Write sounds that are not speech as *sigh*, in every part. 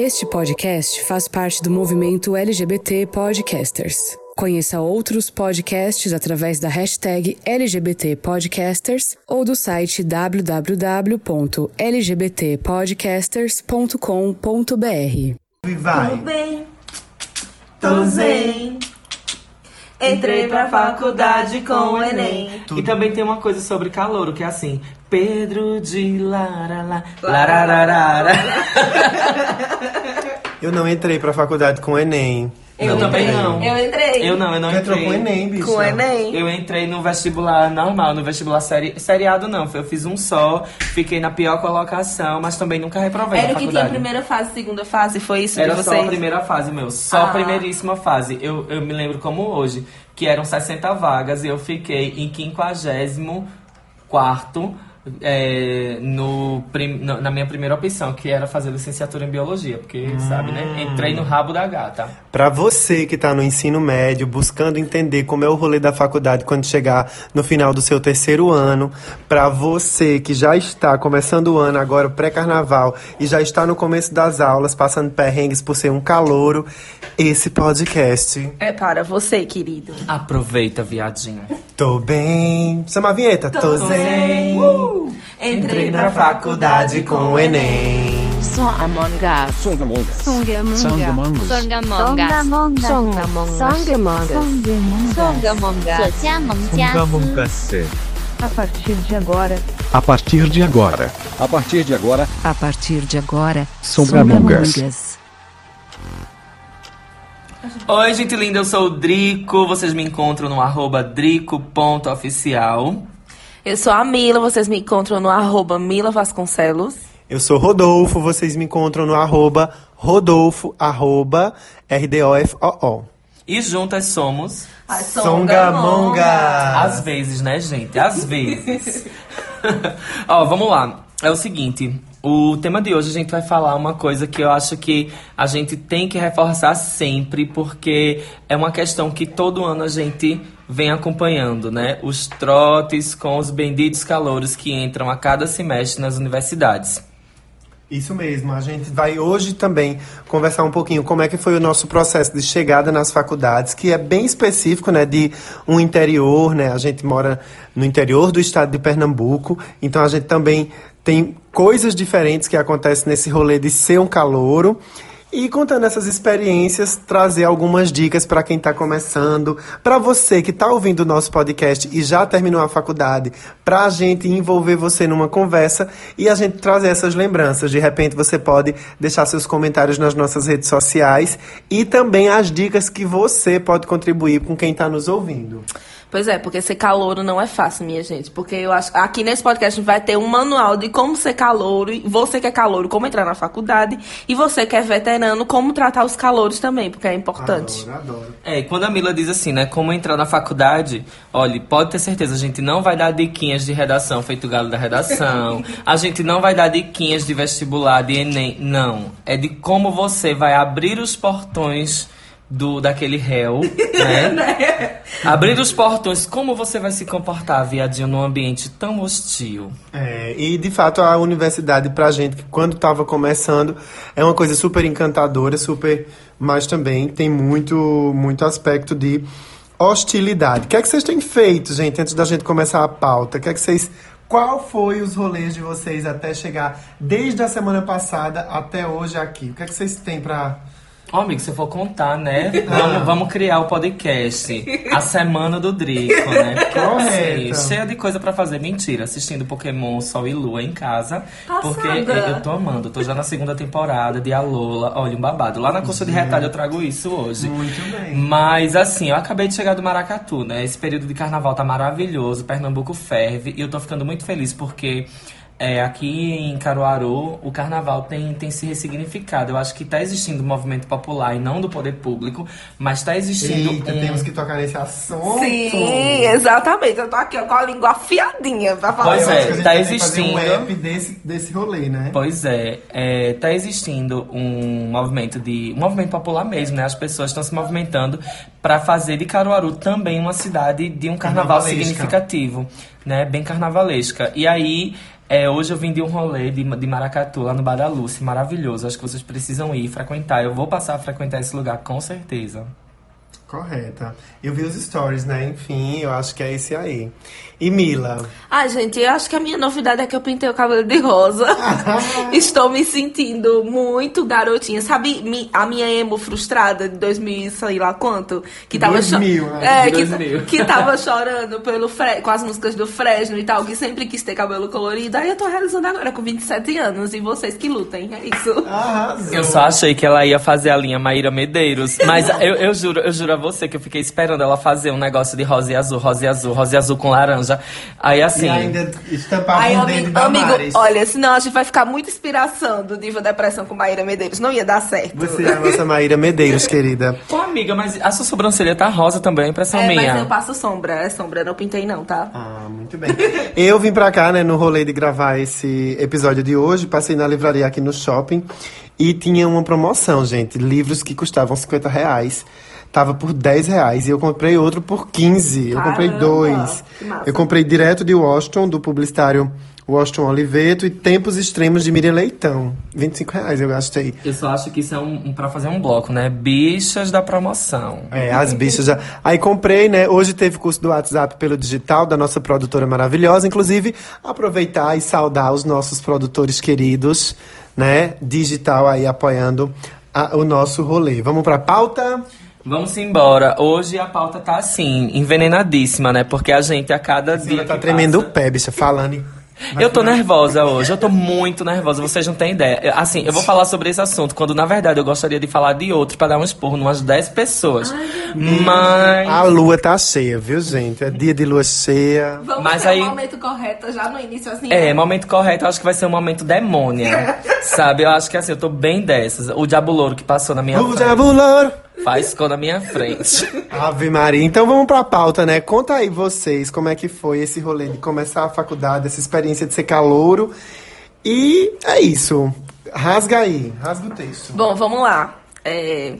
Este podcast faz parte do movimento LGBT Podcasters. Conheça outros podcasts através da hashtag LGBT Podcasters ou do site www.lgbtpodcasters.com.br. Vai. Tudo bem, tô zen. Entrei pra faculdade com o Enem. Tudo. E também tem uma coisa sobre calouro, que é assim, Pedro de Laralá, larararara. *laughs* Eu não entrei pra faculdade com o Enem. Eu também não. Eu entrei. Eu não, eu não Tu entrou entrei. com o Enem, bicho. Com o Enem. Eu entrei no vestibular normal, no vestibular seri... seriado não. Eu fiz um só, fiquei na pior colocação, mas também nunca reprovei Era na o que tinha faculdade. primeira fase, segunda fase, foi isso Era de só vocês? a primeira fase, meu. Só Ah. a primeiríssima fase. Eu, eu me lembro como hoje, que eram 60 vagas e eu fiquei em 54 é, no, prim- no- na minha primeira opção, que era fazer licenciatura em biologia. Porque, sabe, né? Entrei no rabo da gata. Pra você que tá no ensino médio, buscando entender como é o rolê da faculdade quando chegar no final do seu terceiro ano, pra você que já está começando o ano agora pré-carnaval e já está no começo das aulas, passando perrengues por ser um calouro, esse podcast. É para você, querido. Aproveita, viadinho. Tô bem. Chama a vinheta. Tô, zen. Entrei na faculdade com o Enem. Só Among Us. Songamongas. Songamongas. Songamongas. Songamongas. Songamongas. Songamongas. Songamongas. A partir de agora. A partir de agora. A partir de agora. A partir de agora. Songamongas. Oi, gente linda, eu sou o Drico. Vocês me encontram no drico.oficial. Eu sou a Mila, vocês me encontram no arroba Mila Vasconcelos. Eu sou Rodolfo, vocês me encontram no arroba Rodolfo, arroba R-D-O-F-O-O. E juntas somos. Songamonga! Às vezes, né, gente? Às *laughs* vezes. *laughs* Ó, vamos lá. É o seguinte. O tema de hoje a gente vai falar uma coisa que eu acho que a gente tem que reforçar sempre, porque é uma questão que todo ano a gente vem acompanhando, né? Os trotes com os benditos calouros que entram a cada semestre nas universidades. Isso mesmo, a gente vai hoje também conversar um pouquinho como é que foi o nosso processo de chegada nas faculdades, que é bem específico, né, de um interior, né, a gente mora no interior do estado de Pernambuco, então a gente também tem coisas diferentes que acontecem nesse rolê de ser um calouro, e contando essas experiências, trazer algumas dicas para quem está começando, para você que está ouvindo o nosso podcast e já terminou a faculdade, para a gente envolver você numa conversa e a gente trazer essas lembranças. De repente você pode deixar seus comentários nas nossas redes sociais e também as dicas que você pode contribuir com quem está nos ouvindo. Pois é, porque ser calouro não é fácil, minha gente. Porque eu acho aqui nesse podcast a gente vai ter um manual de como ser calouro, e você que é calouro, como entrar na faculdade, e você que é veterano, como tratar os calouros também, porque é importante. Adoro, adoro. É, e quando a Mila diz assim, né, como entrar na faculdade, olha, pode ter certeza, a gente não vai dar diquinhas de redação, feito galo da redação, *laughs* a gente não vai dar diquinhas de vestibular, de Enem, não. É de como você vai abrir os portões do daquele réu, *laughs* né? abrir os portões, como você vai se comportar, viadinho, num ambiente tão hostil. É, e de fato a universidade pra gente, que quando estava começando, é uma coisa super encantadora, super, mas também tem muito, muito aspecto de hostilidade. O que é que vocês têm feito, gente, antes da gente começar a pauta? O que é que vocês. Qual foi os rolês de vocês até chegar, desde a semana passada até hoje aqui? O que é que vocês têm Ó, amigo, se eu for contar, né? Vamos, vamos criar o podcast. A semana do Drico, né? Correto. Sim, cheia de coisa pra fazer. Mentira, assistindo Pokémon Sol e Lua em casa. Porque eu, tô amando. Tô já na segunda temporada de Alola. Olha, um babado. Lá na Costa de Retalho eu trago isso hoje. Muito bem. Mas assim, eu acabei de chegar do Maracatu, né? Esse período de carnaval tá maravilhoso, Pernambuco ferve e eu tô ficando muito feliz porque é, aqui em Caruaru o carnaval tem, tem se ressignificado. Eu acho que tá existindo um movimento popular e não do poder público, mas tá existindo Eita, um... temos que tocar nesse assunto. Sim, exatamente. Eu tô aqui ó, com a língua afiadinha pra falar. Pois é, tá que fazer um existindo. app desse, desse rolê, né? Pois é, é, tá existindo um movimento de um movimento popular mesmo, né? As pessoas estão se movimentando para fazer de Caruaru também uma cidade de um carnaval significativo, né? Bem carnavalesca. E aí É, hoje eu vim de um rolê de, de Maracatu, lá no Bar da Lucy, maravilhoso. Acho que vocês precisam ir frequentar. Eu vou passar a frequentar esse lugar, com certeza. Correta. Eu vi os stories, né? Enfim, eu acho que é esse aí. E Mila? Ah, gente, eu acho que a minha novidade é que eu pintei o cabelo de rosa. *laughs* Estou me sentindo muito garotinha. Sabe mi- a minha emo frustrada de 2000, sei lá quanto? Que tava, cho- 2000, né? é, que, 2000. que tava *laughs* chorando pelo Fre- com as músicas do Fresno e tal, que sempre quis ter cabelo colorido. Aí eu tô realizando agora com 27 anos. E vocês que lutem, é isso. Arrasou. Eu só achei que ela ia fazer a linha Maíra Medeiros. Mas eu, eu juro, eu juro a você que eu fiquei esperando ela fazer um negócio de rosa e azul, rosa e azul, rosa e azul com laranja. Aí assim. E ainda estampava Aí, um dedo amigo, da amigo, Maris. olha, senão a gente vai ficar muita inspiração do Diva Depressão com Maíra Medeiros. Não ia dar certo. Você é a nossa Maíra Medeiros, *laughs* querida. Pô, amiga, mas a sua sobrancelha tá rosa também, impressão É, minha. mas eu passo sombra, é sombra, não pintei não, tá? Ah, muito bem. Eu vim pra cá, né, no rolê de gravar esse episódio de hoje. Passei na livraria aqui no shopping e tinha uma promoção, gente. Livros que custavam 50 reais. Tava por 10 reais e eu comprei outro por 15. Eu comprei Caramba, dois. Eu comprei direto de Washington, do publicitário Washington Oliveto e Tempos Extremos de Miriam Leitão. 25 reais eu gastei. Eu só acho que isso é um, um pra fazer um bloco, né? Bichas da promoção. É, as bichas já. Aí comprei, né? Hoje teve curso do WhatsApp pelo digital da nossa produtora maravilhosa. Inclusive, aproveitar e saudar os nossos produtores queridos, né? Digital aí apoiando a- o nosso rolê. Vamos pra pauta? Vamos embora. Hoje a pauta tá assim, envenenadíssima, né? Porque a gente a cada dia. Ela tá que tremendo o passa- pé, bicha, falando. e- Eu tô nervosa hoje, eu tô muito nervosa, vocês não têm ideia. Assim, eu vou falar sobre esse assunto, quando na verdade eu gostaria de falar de outro pra dar um esporro umas 10 pessoas. Mas. A lua tá cheia, viu, gente? É dia de lua cheia. Vamos Mas ter aí- o momento correto já no início, assim. É, né? momento correto, eu acho que vai ser um momento demônia. *laughs* sabe? Eu acho que assim, eu tô bem dessas. O diabo louro que passou na minha O frente. diabo louro. Faz ficou na minha frente. Ave Maria. Então vamos pra pauta, né? Conta aí vocês como é que foi esse rolê de começar a faculdade, essa experiência de ser calouro. E é isso. Rasga aí, rasga o texto. Bom, vamos lá. É,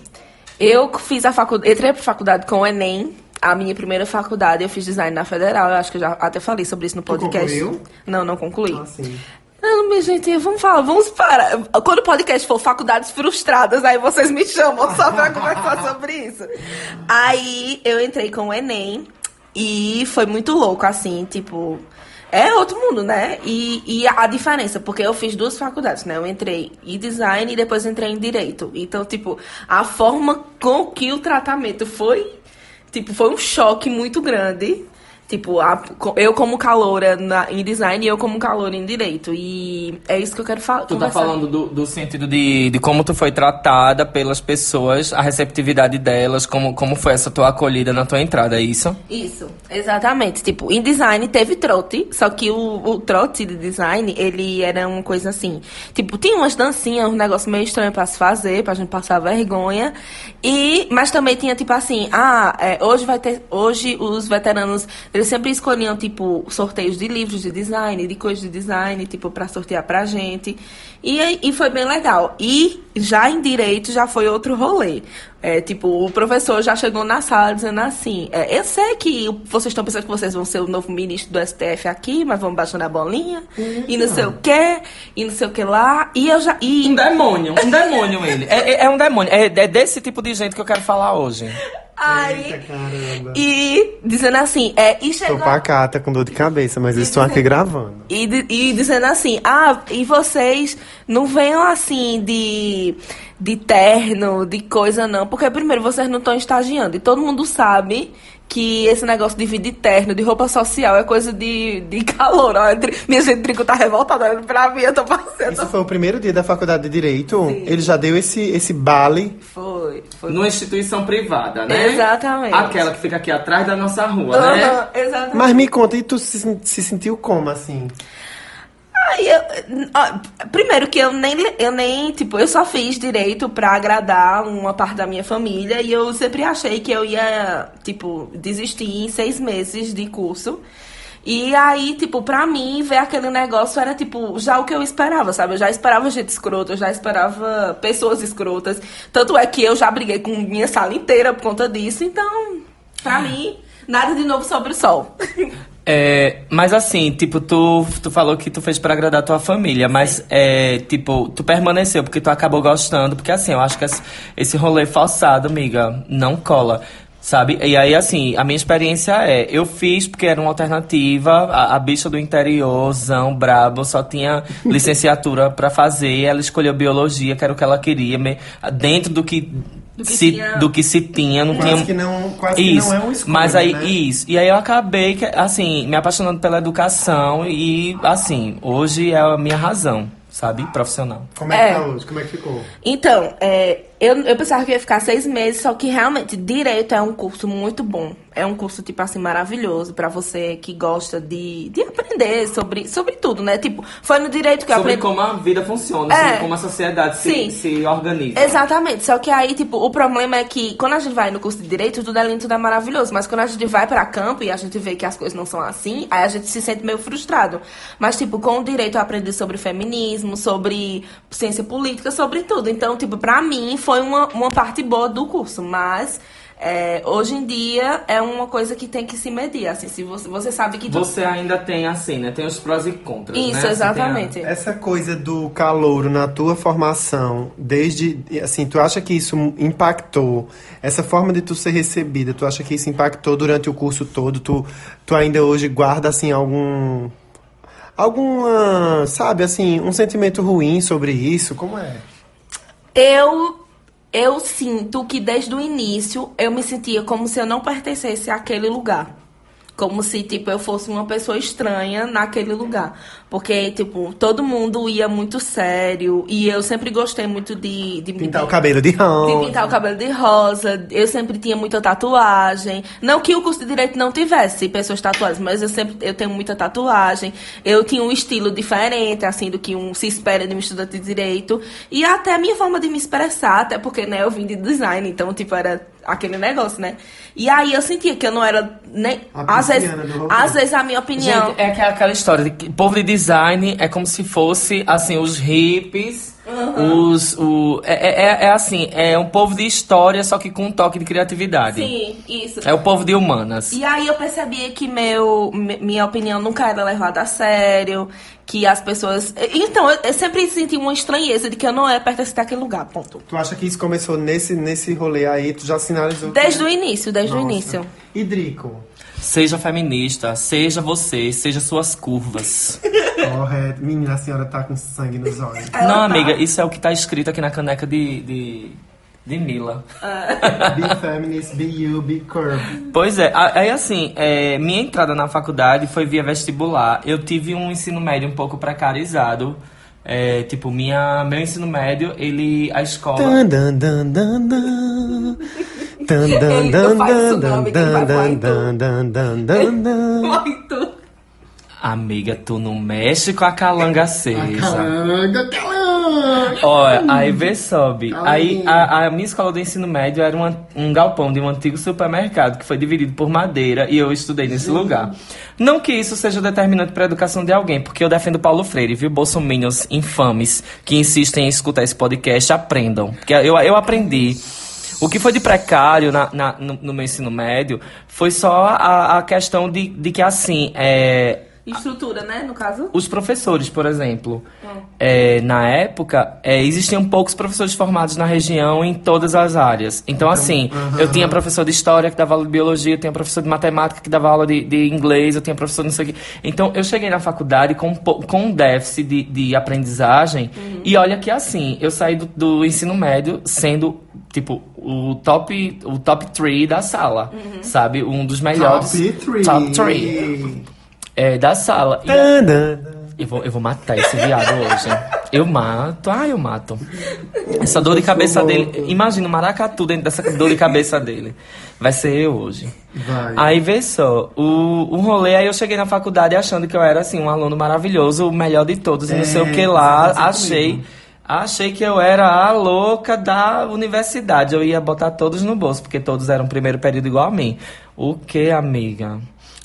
eu fiz a faculdade, entrei pra faculdade com o Enem. A minha primeira faculdade, eu fiz design na Federal. Eu acho que eu já até falei sobre isso no podcast. concluiu? Não, não concluí. Ah, sim. Não, minha gente, vamos falar, vamos parar. Quando o podcast for faculdades frustradas, aí vocês me chamam só pra *laughs* conversar sobre isso. Aí eu entrei com o Enem e foi muito louco, assim, tipo. É outro mundo, né? E, e a diferença, porque eu fiz duas faculdades, né? Eu entrei em design e depois entrei em direito. Então, tipo, a forma com que o tratamento foi, tipo, foi um choque muito grande. Tipo, a- eu como caloura na- em design e eu como caloura em direito. E é isso que eu quero falar. Tu tá falando do, do sentido de, de como tu foi tratada pelas pessoas, a receptividade delas, como, como foi essa tua acolhida na tua entrada, é isso? Isso, exatamente. Tipo, em design teve trote, só que o, o trote de design, ele era uma coisa assim. Tipo, tinha umas dancinhas, um negócio meio estranho pra se fazer, pra gente passar vergonha. E, mas também tinha, tipo assim, ah, é, hoje vai ter. Hoje os veteranos, eles sempre escolhiam, tipo, sorteios de livros de design, de coisas de design, tipo, pra sortear pra gente. E, e foi bem legal. E já em direito já foi outro rolê. É, tipo, o professor já chegou na sala dizendo assim: é, Eu sei que vocês estão pensando que vocês vão ser o novo ministro do STF aqui, mas vamos baixando a bolinha. E não sei o quê, e não sei o que lá. E eu já. E, Um demônio, um demônio ele. É, é- é um demônio. É, é desse tipo de gente que eu quero falar hoje. Aí, Eita, caramba. e dizendo assim: é, E Tô chegou. pacata com dor de cabeça, mas eu estou aqui gravando. E, e dizendo assim, ah, e vocês não venham assim de, de terno, de coisa não, porque primeiro vocês não estão estagiando. E todo mundo sabe que esse negócio de vir de terno, de roupa social, é coisa de, de calor. Ó, minha gente, Trico tá revoltada olhando pra mim, eu tô passando. Isso foi o primeiro dia da faculdade de Direito. Ele já deu esse, esse bale. Foi, foi. Numa instituição privada, né? Exatamente. Aquela que fica aqui atrás da nossa rua, né? Aham, exatamente. Mas me conta, e tu se, se sentiu como, assim? Ai, eu- ó, primeiro que eu nem, eu nem, tipo, eu só fiz direito pra agradar uma parte da minha família e eu sempre achei que eu ia, tipo, desistir em seis meses de curso. E aí, tipo, pra mim, ver aquele negócio era, tipo, já o que eu esperava, sabe? Eu já esperava gente escrota, eu já esperava pessoas escrotas. Tanto é que eu já briguei com minha sala inteira por conta disso. Então, pra mim, nada de novo sobre o sol. *laughs* É, mas assim, tipo, tu, tu falou que tu fez pra agradar tua família, mas é, tipo, tu permaneceu porque tu acabou gostando, porque assim, eu acho que esse, esse rolê falsado, amiga, não cola. Sabe? E aí, assim, a minha experiência é, eu fiz porque era uma alternativa, a, a bicha do interiorzão, brabo, só tinha *laughs* licenciatura pra fazer, ela escolheu biologia, que era o que ela queria, me- dentro do que, que se, tinha- do que se tinha, não Quase tinha... que não, quase Isso, que não é um escolha, mas aí, né? isso. E aí eu acabei, que, assim, me apaixonando pela educação e, assim, hoje é a minha razão, sabe? Profissional. Como é que É. tá hoje? Como é que ficou? Então, é, eu, eu pensava que ia ficar seis meses, só que realmente direito é um curso muito bom. É um curso, tipo assim, maravilhoso pra você que gosta de, de aprender sobre, sobre tudo, né? Tipo, foi no direito que eu Sobre aprendi. como a vida funciona, É. sobre como a sociedade se, se organiza. Exatamente, só que aí, tipo, o problema é que quando a gente vai no curso de direito, tudo é lindo, tudo é maravilhoso. Mas quando a gente vai pra campo e a gente vê que as coisas não são assim, aí a gente se sente meio frustrado. Mas, tipo, com o direito eu aprendi sobre feminismo, sobre ciência política, sobre tudo. Então, tipo, pra mim foi uma, uma parte boa do curso. Mas é, hoje em dia é uma coisa que tem que se medir. Assim, se você, você sabe que. tu- Você ainda tem, assim, né? Tem os prós e contras, né? Isso, Você tem a- exatamente. Essa coisa do calouro na tua formação, desde, assim, tu acha que isso impactou, essa forma de tu ser recebida, tu acha que isso impactou durante o curso todo? Tu, tu ainda hoje guarda, assim, algum, alguma, sabe, assim, um sentimento ruim sobre isso? Como é? Eu eu sinto que desde o início eu me sentia como se eu não pertencesse àquele lugar. Como se, tipo, eu fosse uma pessoa estranha naquele lugar. Porque, tipo, todo mundo ia muito sério. E eu sempre gostei muito de... de Pintar o cabelo de rosa. de pintar o cabelo de rosa. Eu sempre tinha muita tatuagem. Não que o curso de direito não tivesse pessoas tatuadas, mas eu sempre eu tenho muita tatuagem. Eu tinha um estilo diferente, assim, do que um se espera de um estudante de direito. E até a minha forma de me expressar, até porque, né, eu vim de design, então, tipo, era aquele negócio, né? E aí eu sentia que eu não era nem. A Às vezes, às vezes a minha opinião. Gente, é que- aquela história de que povo de design é como se fosse, assim, os hippies, os... O, é, é, é assim, é um povo de história, só que com um toque de criatividade. Sim, isso. É o povo de humanas. E aí eu percebi que meu, mi- minha opinião nunca era levada a sério, que as pessoas... Então, eu, sempre senti uma estranheza de que eu não é pertencente àquele lugar, ponto. Tu acha que isso começou nesse, nesse rolê aí? Tu já sinalizou? que- Desde o início, desde o Nossa. início. E Drico? Seja feminista, seja você, seja suas curvas. Correto. Menina, a senhora tá com sangue nos olhos. Não, amiga, isso é o que tá escrito aqui na caneca de, de, de Mila. Be feminist, be you, be curvy. Pois é, aí assim, é, minha entrada na faculdade foi via vestibular. Eu tive um ensino médio um pouco precarizado. É, tipo, minha, meu ensino médio, ele. A escola. Dan, dan, dan, Muito. Amiga, tu não mexe com a calanga acesa. Calanga, calanga. Olha, aí vê sobe. Calma Aí a, a minha escola do ensino médio era uma- um galpão de um antigo supermercado que foi dividido por madeira e eu estudei nesse lugar. Não que isso seja determinante para a educação de alguém, porque eu defendo Paulo Freire, viu? Bolsominions infames que insistem em escutar esse podcast, aprendam. Porque eu, eu aprendi. O que foi de precário na- na- no, no meu ensino médio foi só a, a questão de, de que, assim, é, Estrutura, né, no caso? os professores, por exemplo, é, na época, é, existiam poucos professores formados na região em todas as áreas. Então, assim, eu tinha professor de história que dava aula de biologia, eu tinha professor de matemática que dava aula de, de inglês, eu tinha professor de não sei o quê. Então, eu cheguei na faculdade com, um com um déficit de, de aprendizagem. E olha que, assim, eu saí do, do ensino médio sendo, tipo, o top, o top 3 da sala, sabe? Um dos melhores. Top three. Top three, é, da sala. E- eu vou, eu vou matar esse viado hoje. Eu mato. Ah, eu mato. Essa dor de cabeça dele. Imagina o maracatu dentro dessa dor de cabeça dele. Vai ser eu hoje. Vai. Aí vê só, o, o rolê, aí eu cheguei na faculdade achando que eu era assim, um aluno maravilhoso, o melhor de todos, e não sei o que lá. assim Achei. comigo. Achei que eu era a louca da universidade. Eu ia botar todos no bolso, porque todos eram primeiro período igual a mim. O que, amiga?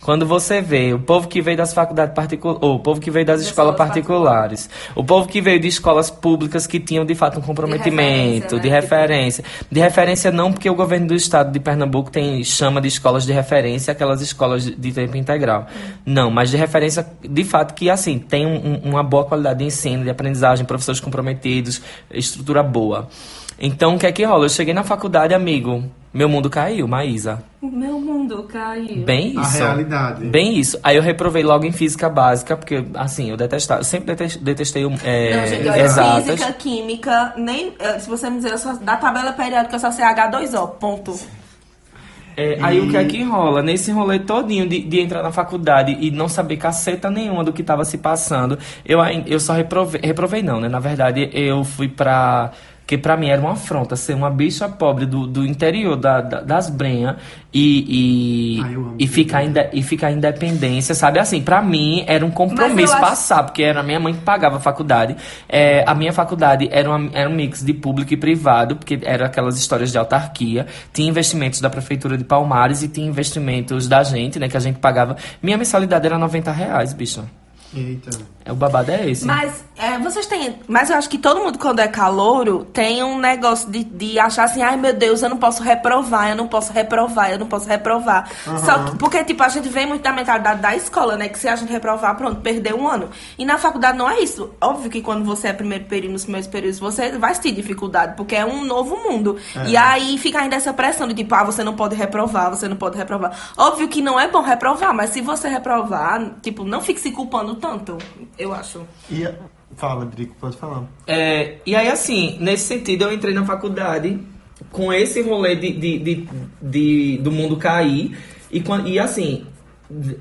Quando você vê o povo que veio das faculdades particulares, ou o povo que veio das escolas particulares, o povo que veio de escolas públicas que tinham de fato um comprometimento, de referência, de referência, não porque o governo do estado de Pernambuco tem chama de escolas de referência aquelas escolas de, de tempo integral. Não, mas de referência de fato que assim tem um- uma boa qualidade de ensino, de aprendizagem, professores comprometidos, estrutura boa. Então o que é que rola? Eu cheguei na faculdade, amigo, meu mundo caiu, Maísa. Meu mundo caiu. Bem A isso. realidade. Bem isso. Aí eu reprovei logo em física básica, porque, assim, eu detestava. Eu sempre detes- detestei é, Não, gente, olha, exatas. física, química, nem. eh, Se você me dizer, eu só, da tabela periódica eu só sei H2O, ponto. É, Aí o que é que rola? Nesse rolê todinho de, de entrar na faculdade e não saber caceta nenhuma do que estava se passando, eu, eu só reprovei, reprovei não, né? Na verdade, eu fui pra... Que pra mim era uma afronta ser uma bicha pobre do, do interior da, da- das brenhas e, e, Ai, amo e, ficar inde, e ficar independência, sabe? Assim, pra mim era um compromisso acho- passar, porque era a minha mãe que pagava a faculdade. É, a minha faculdade era, uma- era um mix de público e privado, porque era aquelas histórias de autarquia. Tinha investimentos da Prefeitura de Palmares e tinha investimentos da gente, né? Que a gente pagava. Minha mensalidade era 90 reais, bicho. Eita. É, o babado é esse. Mas é, vocês têm. Mas eu acho que todo mundo, quando é calouro, tem um negócio de, de achar assim, ai meu Deus, eu não posso reprovar, eu não posso reprovar, eu não posso reprovar. Só que, porque, tipo, a gente vem muito da mentalidade da escola, né? Que se a gente reprovar, pronto, perdeu um ano. E na faculdade não é isso. Óbvio que quando você é primeiro período, nos primeiros períodos, você vai ter dificuldade, porque é um novo mundo. E aí fica ainda essa pressão de tipo, ah, você não pode reprovar, você não pode reprovar. Óbvio que não é bom reprovar, mas se você reprovar, tipo, não fique se culpando tanto, eu acho. E a- Fala, Drico, pode falar. É, e aí, assim, nesse sentido, eu entrei na faculdade com esse rolê de, de, de, de- do mundo cair. E, e assim,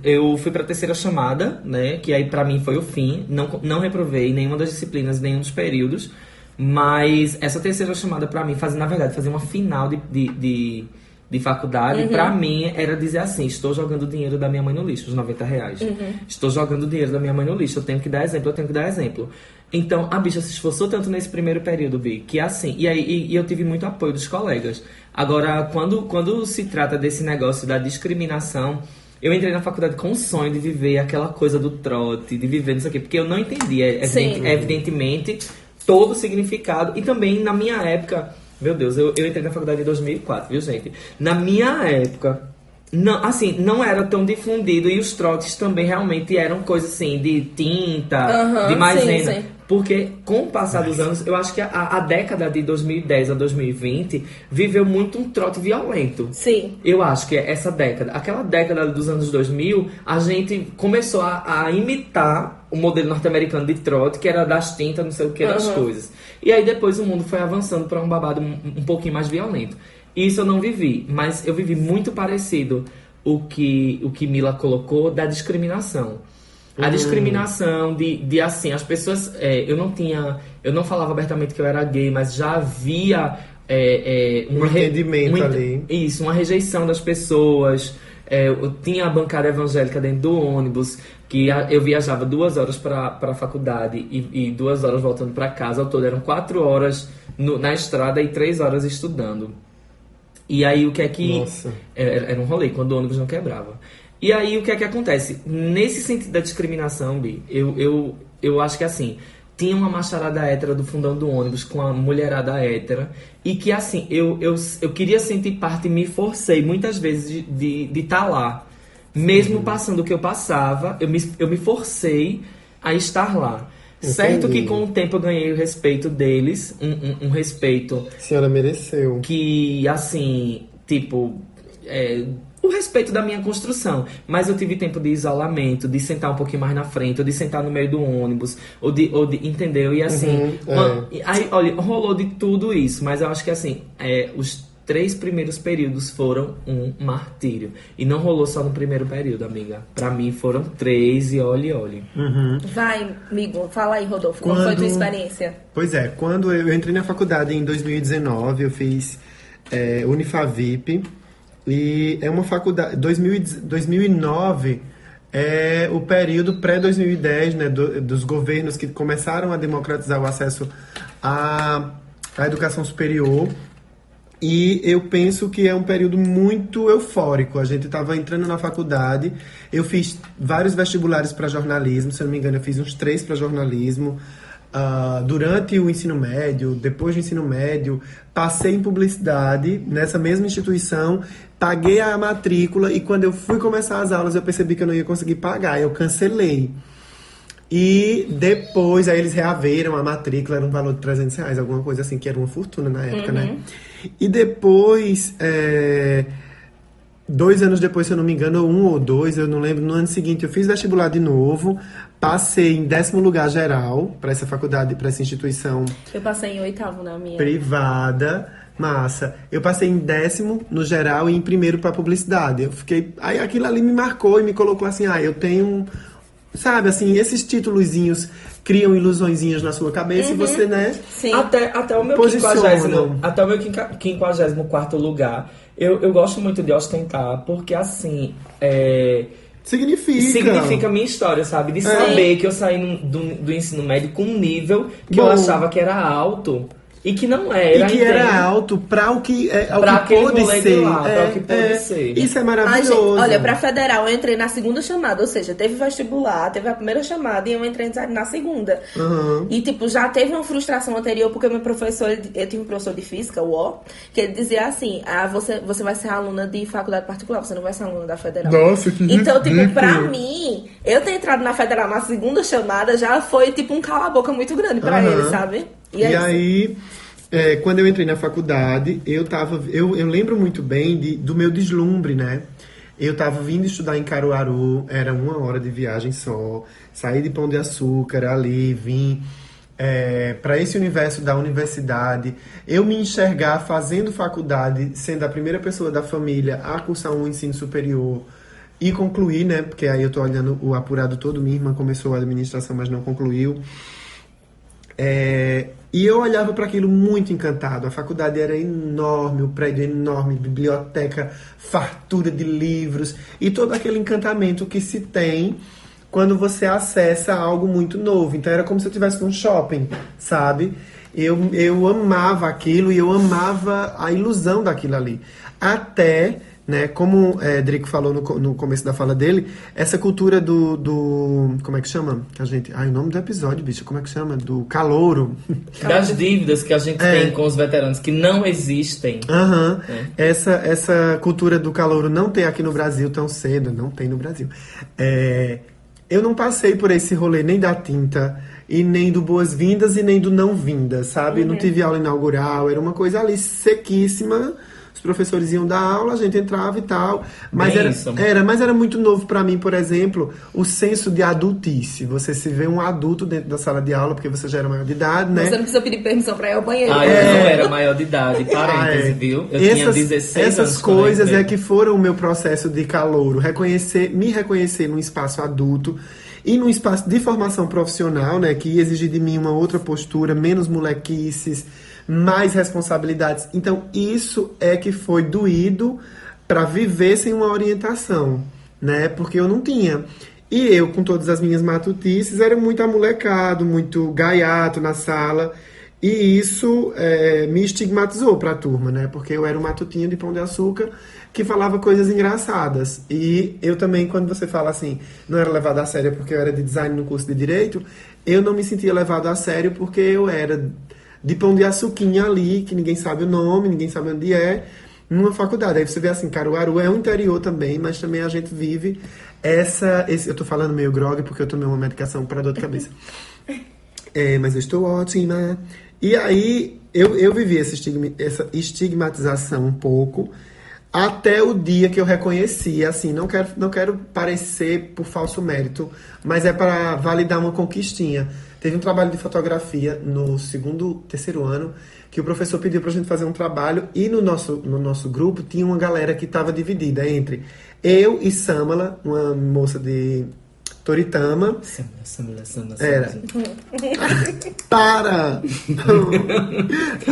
eu fui pra terceira chamada, né? Que aí pra mim foi o fim. Não, não reprovei nenhuma das disciplinas, nenhum dos períodos. Mas essa terceira chamada pra mim, fazia, na verdade, fazer uma final de, de, de, de faculdade, pra mim era dizer assim: estou jogando o dinheiro da minha mãe no lixo, os 90 reais. Estou jogando o dinheiro da minha mãe no lixo, eu tenho que dar exemplo, eu tenho que dar exemplo. Então, a bicha se esforçou tanto nesse primeiro período, Bi, que é assim. E aí e, e eu tive muito apoio dos colegas. Agora, quando, quando se trata desse negócio da discriminação, eu entrei na faculdade com o sonho de viver aquela coisa do trote, de viver isso aqui, porque eu não entendia, evidente- evidentemente, todo o significado. E também, na minha época, meu Deus, eu, eu entrei na faculdade em 2004, viu, gente? Na minha época, não, assim, não era tão difundido e os trotes também realmente eram coisas assim, de tinta, de sim, maisena. sim. Porque com o passar dos anos, eu acho que a, a década de 2010 a 2020 viveu muito um trote violento. Sim. Eu acho que é essa década. Aquela década dos anos 2000, a gente começou a, a imitar o modelo norte-americano de trote, que era das tintas, não sei o que, das Uhum. coisas. E aí depois o mundo foi avançando para um babado um, um pouquinho mais violento. Isso eu não vivi, mas eu vivi muito parecido o que, o que Mila colocou da discriminação. A discriminação de, de assim, as pessoas. é, eu não tinha. Eu não falava abertamente que eu era gay, mas já havia. é, é, Um entendimento ent- ali. Isso, uma rejeição das pessoas. É, eu tinha a bancada evangélica dentro do ônibus, que eu viajava duas horas para a faculdade e, e duas horas voltando para casa. Ao todo eram quatro horas no- na estrada e três horas estudando. E aí o que é que. Nossa. Era, era um rolê, quando o ônibus não quebrava. E aí o que é que acontece? Nesse sentido da discriminação, Bi, eu, eu, eu acho que assim, tinha uma macharada hétera do fundão do ônibus com a mulherada hétera. E que assim, eu, eu, eu queria sentir parte e me forcei muitas vezes de estar de, de tá lá. Mesmo passando o que eu passava, eu me, eu me forcei a estar lá. Certo Entendi. que com o tempo eu ganhei o respeito deles, um, um- um respeito A senhora mereceu. que, assim, tipo, é, o respeito da minha construção. Mas eu tive tempo de isolamento, de sentar um pouquinho mais na frente, ou de sentar no meio do ônibus, ou de, ou de entendeu? E assim, Uhum, é. aí, olha, rolou de tudo isso, mas eu acho que assim, é, os três primeiros períodos foram um martírio. E não rolou só no primeiro período, amiga. Pra mim foram três e olhe, olhe. Vai, amigo, fala aí, Rodolfo, como foi a tua Quando- experiência? Pois é, quando eu entrei na faculdade em 2019, eu fiz é, Unifavip e é uma faculdade. 2000 e 2009 é o período pré-2010, né, do- dos governos que começaram a democratizar o acesso à, à educação superior. E eu penso que é um período muito eufórico. A gente estava entrando na faculdade. Eu fiz vários vestibulares para jornalismo. Se eu não me engano, eu fiz uns três para jornalismo. Uh, durante o ensino médio, depois do ensino médio, passei em publicidade nessa mesma instituição, paguei a matrícula e quando eu fui começar as aulas eu percebi que eu não ia conseguir pagar, eu cancelei. E depois, aí eles reaveram a matrícula, era um valor de 300 reais, alguma coisa assim, que era uma fortuna na época, né? E depois, é, dois anos depois, se eu não me engano, um ou dois, eu não lembro, no ano seguinte eu fiz vestibular de novo, passei em décimo lugar geral para essa faculdade, para essa instituição Eu passei em oitavo na minha. privada. Massa. Eu passei em décimo no geral e em primeiro para publicidade. Eu fiquei. Aí aquilo ali me marcou e me colocou assim: ah, eu tenho. Sabe, assim, esses títulozinhos criam ilusõezinhas na sua cabeça e você, né? Sim. Até, até o meu quinquagésimo, até o meu quinca- quinquagésimo quarto lugar. Eu, eu gosto muito de ostentar, porque assim, é, Significa. significa a minha história, sabe? De saber que eu saí no- do, do ensino médio com um nível que eu Bom. achava que era alto e que não E era. que entende? era alto para o que, é, ao Pra que aquele pôde ser. lá, pra É, o que pôde é. ser. Isso é maravilhoso. gente, olha, pra federal eu entrei na segunda chamada, ou seja, teve vestibular, teve a primeira chamada e eu entrei na segunda. Uhum. E, tipo, já teve uma frustração anterior, porque meu professor, eu tive um professor de física, o O, que ele dizia assim: ah, você, você vai ser aluna de faculdade particular, você não vai ser aluna da federal. Nossa, que Então, tipo, ridículo. pra mim, eu ter entrado na federal na segunda chamada já foi, tipo, um cala-boca muito grande pra Aham. ele, sabe? E, é isso. aí, é, quando eu entrei na faculdade, eu tava. Eu, eu lembro muito bem de, do meu deslumbre, né? Eu tava vindo estudar em Caruaru, era uma hora de viagem só. Saí de Pão de Açúcar ali, vim é, para esse universo da universidade. Eu me enxergar fazendo faculdade, sendo a primeira pessoa da família a cursar um ensino superior e concluir, né? Porque aí eu tô olhando o apurado todo. Minha irmã começou a administração, mas não concluiu. É, e eu olhava para aquilo muito encantado. A faculdade era enorme, o prédio enorme, biblioteca, fartura de livros e todo aquele encantamento que se tem quando você acessa algo muito novo. Então era como se eu estivesse num shopping, sabe? Eu, eu amava aquilo e eu amava a ilusão daquilo ali. Até, né, como é, Drico falou no, no começo da fala dele, essa cultura do, do. Como é que chama? Que a gente. Ai, o nome do episódio, bicho, como é que chama? Do calouro. *laughs* Das dívidas que a gente É. tem com os veteranos que não existem. Aham. É. Essa, essa cultura do calouro não tem aqui no Brasil tão cedo, não tem no Brasil. É, eu não passei por esse rolê nem da tinta, e nem do boas-vindas, e nem do não-vindas, sabe? Não tive aula inaugural, era uma coisa ali sequíssima. Os professores iam dar aula, a gente entrava e tal. Mas era, era, mas era muito novo pra mim, por exemplo, o senso de adultice. Você se vê um adulto dentro da sala de aula, porque você já era maior de idade, né? Você não precisa pedir permissão pra ir ao banheiro. Ah, eu não era maior de idade, parêntese, Ah, é. viu? Eu tinha essas, 16 Essas coisas é que foram o meu processo de calouro. Reconhecer, me reconhecer num espaço adulto e num espaço de formação profissional, né? Que ia exigir de mim uma outra postura, menos molequices, mais responsabilidades. Então, isso é que foi doído para viver sem uma orientação, né? Porque eu não tinha. E eu, com todas as minhas matutices, era muito amolecado, muito gaiato na sala. E isso é, me estigmatizou para a turma, né? Porque eu era um matutinho de pão de açúcar que falava coisas engraçadas. E eu também, quando você fala assim, não era levado a sério porque eu era de design no curso de direito, eu não me sentia levado a sério porque eu era de pão de açuquinha ali, que ninguém sabe o nome, ninguém sabe onde é, numa faculdade. Aí você vê assim, Caruaru é um interior também, mas também a gente vive essa. Esse, eu tô falando meio grog porque eu tomei uma medicação para dor de cabeça. *laughs* É, mas eu estou ótima. E aí eu, eu vivi essa, estigma- essa estigmatização um pouco até o dia que eu reconheci, assim, não quero, não quero parecer por falso mérito, mas é para validar uma conquistinha. Teve um trabalho de fotografia no segundo, terceiro ano, que o professor pediu pra gente fazer um trabalho e no nosso, no nosso grupo tinha uma galera que estava dividida entre eu e Samala, uma moça de Toritama, Samula, samula, samula, Era. *laughs* para!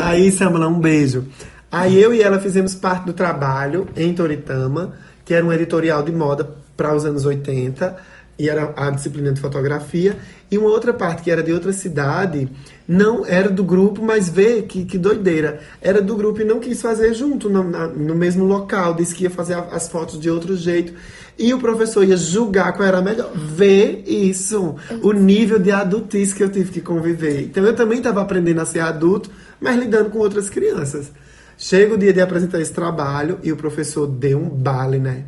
Aí, Samala, um beijo. Aí eu e ela fizemos parte do trabalho em Toritama, que era um editorial de moda para os anos 80. E era a disciplina de fotografia, e uma outra parte que era de outra cidade, não era do grupo, mas vê que, que doideira, era do grupo e não quis fazer junto, no, na- no mesmo local, disse que ia fazer a- as fotos de outro jeito. E o professor ia julgar qual era a melhor. Vê isso, o nível de adultice que eu tive que conviver. Então eu também estava aprendendo a ser adulto, mas lidando com outras crianças. Chega o dia de apresentar esse trabalho e o professor deu um bale, né?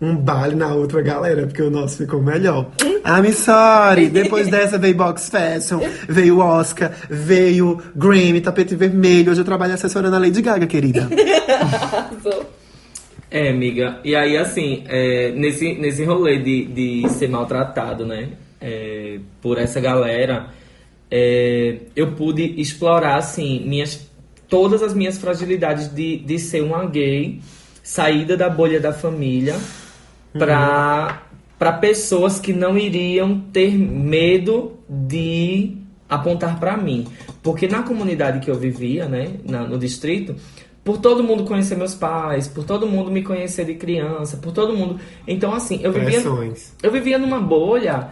Um bale na outra galera, porque o nosso ficou melhor. *laughs* I'm sorry. Depois dessa veio Box Fashion, veio Oscar, veio Grammy, tapete vermelho. Hoje eu trabalho assessorando a Lady Gaga, querida. *laughs* É, amiga. E aí, assim, é, nesse, nesse rolê de, de ser maltratado, né? é, por essa galera, é, eu pude explorar, assim, minhas, todas as minhas fragilidades de, de ser uma gay, saída da bolha da família, pra, pra pessoas que não iriam ter medo de apontar pra mim. Porque na comunidade que eu vivia, né, na- no distrito, por todo mundo conhecer meus pais, por todo mundo me conhecer de criança, por todo mundo. Então, assim, eu vivia, Pressões. eu vivia numa bolha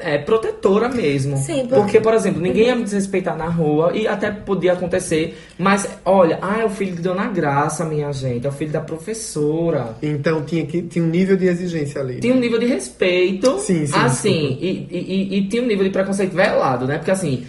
é, protetora mesmo. Sim, porque... porque- por exemplo, ninguém ia me desrespeitar na rua e até podia acontecer. Mas, olha, ah, é o filho de Dona Graça, minha gente, é o filho da professora. Então tinha, que, tinha um nível de exigência ali. Tinha um nível de respeito. Sim, sim, Assim, e, e, e- e tinha um nível de preconceito velado, né? Porque assim.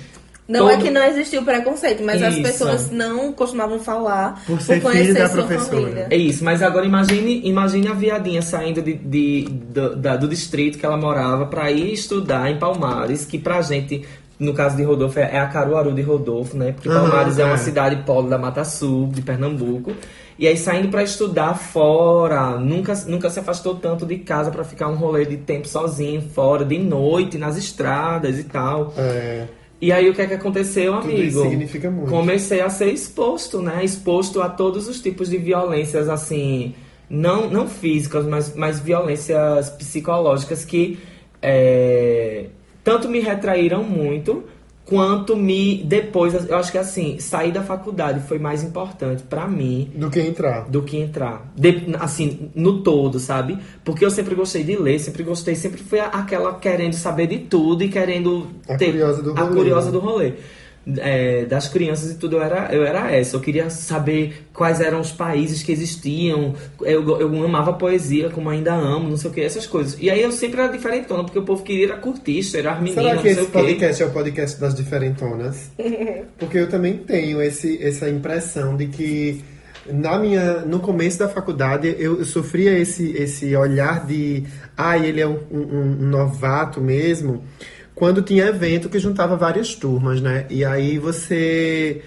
Não é todo- que não existiu preconceito, mas as Isso. pessoas não costumavam falar Por ser conhecer filho da sua professora. família. É isso, mas agora imagine, imagine a viadinha saindo de, de- do, da- do distrito que ela morava pra ir estudar em Palmares, que pra gente, no caso de Rodolfo, é, é a Caruaru de Rodolfo, né? Porque Palmares é uma é. cidade polo da Mata Sul, de Pernambuco. E aí saindo pra estudar fora, nunca, nunca se afastou tanto de casa pra ficar um rolê de tempo sozinho, fora, de noite, nas estradas e tal. É, E aí o que é que aconteceu, Tudo amigo? isso significa muito. Comecei a ser exposto, né? Exposto a todos os tipos de violências, assim, não, não físicas, mas, mas violências psicológicas que é, tanto me retraíram muito, quanto me depois, eu acho que assim, sair da faculdade foi mais importante pra mim do que entrar. do que entrar. De- assim, no todo, sabe? Porque eu sempre gostei de ler, sempre gostei, sempre fui a- aquela querendo saber de tudo e querendo A ter curiosa do a rolê, curiosa né? do rolê. É, das crianças e tudo, eu era, eu era essa. Eu queria saber quais eram os países que existiam. Eu, eu amava poesia, como ainda amo, não sei o que, essas coisas. E aí eu sempre era diferentona, porque o povo queria ir a curtista, era as meninas, Será não que sei esse podcast é o podcast das diferentonas? *laughs* Porque eu também tenho esse, essa impressão de que na minha, no começo da faculdade eu, eu sofria esse, esse olhar de ah, ele é um, um- um novato mesmo, quando tinha evento que juntava várias turmas, né? E aí você.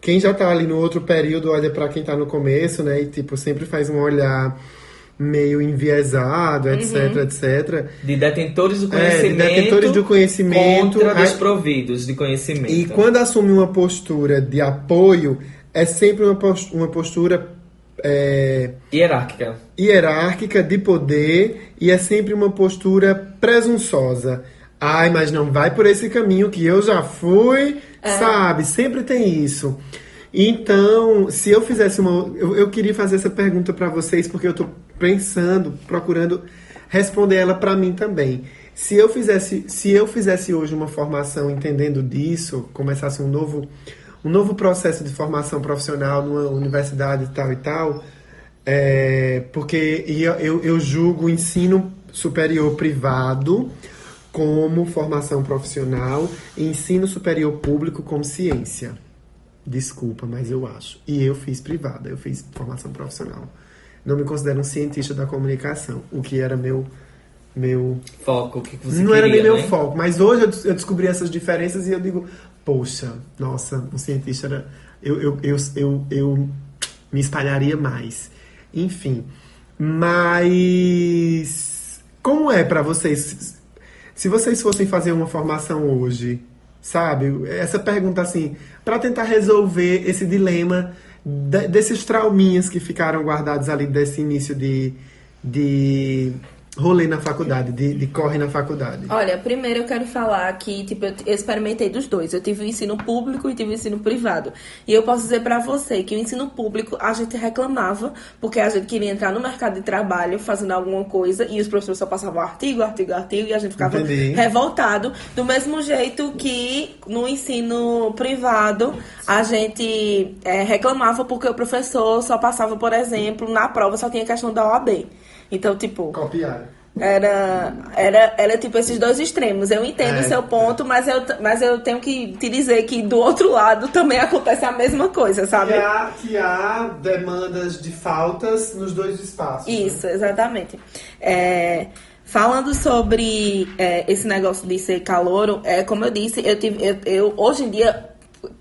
Quem já tá ali no outro período olha pra quem tá no começo, né? E tipo, sempre faz um olhar meio enviesado, etc, etc. De detentores do É, de conhecimento. detentores do conhecimento. Contra Aí- desprovidos de conhecimento. E quando assume uma postura de apoio, é sempre uma pos- uma postura é, Hierárquica. hierárquica de poder e é sempre uma postura presunçosa. Ai, mas não vai por esse caminho que eu já fui, sabe? Sempre tem isso. Então, se eu fizesse uma. Eu, eu queria fazer essa pergunta para vocês porque eu tô pensando, procurando responder ela para mim também. Se eu fizesse, se eu fizesse hoje uma formação entendendo disso, começasse um novo, um novo processo de formação profissional numa universidade e tal e tal, é, porque ia- eu, eu julgo o ensino superior privado como formação profissional e ensino superior público como ciência. Desculpa, mas eu acho. E eu fiz privada, eu fiz formação profissional. Não me considero um cientista da comunicação, o que era meu meu Foco, o que você não queria, era nem meu né? foco, mas hoje eu, des- eu descobri essas diferenças e eu digo, poxa, nossa, um cientista era. Eu, eu, eu, eu, eu me espalharia mais. Enfim. Mas. Como é pra vocês? Se vocês fossem fazer uma formação hoje, sabe? Essa pergunta assim, pra tentar resolver esse dilema de- desses trauminhas que ficaram guardados ali desse início de, de rolê na faculdade, de, de corre na faculdade? Olha, primeiro eu quero falar que, tipo, eu experimentei dos dois. Eu tive o ensino público e tive o ensino privado. E eu posso dizer pra você que o ensino público a gente reclamava, porque a gente queria entrar no mercado de trabalho fazendo alguma coisa e os professores só passavam artigo, artigo, artigo e a gente ficava Entendi. revoltado. Do mesmo jeito que no ensino privado a gente é, reclamava porque o professor só passava, por exemplo, na prova só tinha questão da OAB. Então, tipo, Copiaram. era, era, era tipo esses dois extremos. Eu entendo É, o seu ponto, mas, eu, mas eu tenho que te dizer que do outro lado também acontece a mesma coisa, sabe? Que há, que há demandas de faltas nos dois espaços. né? Isso, exatamente. É, falando sobre é, esse negócio de ser calouro, é, como eu disse, eu tive, eu, eu- hoje em dia,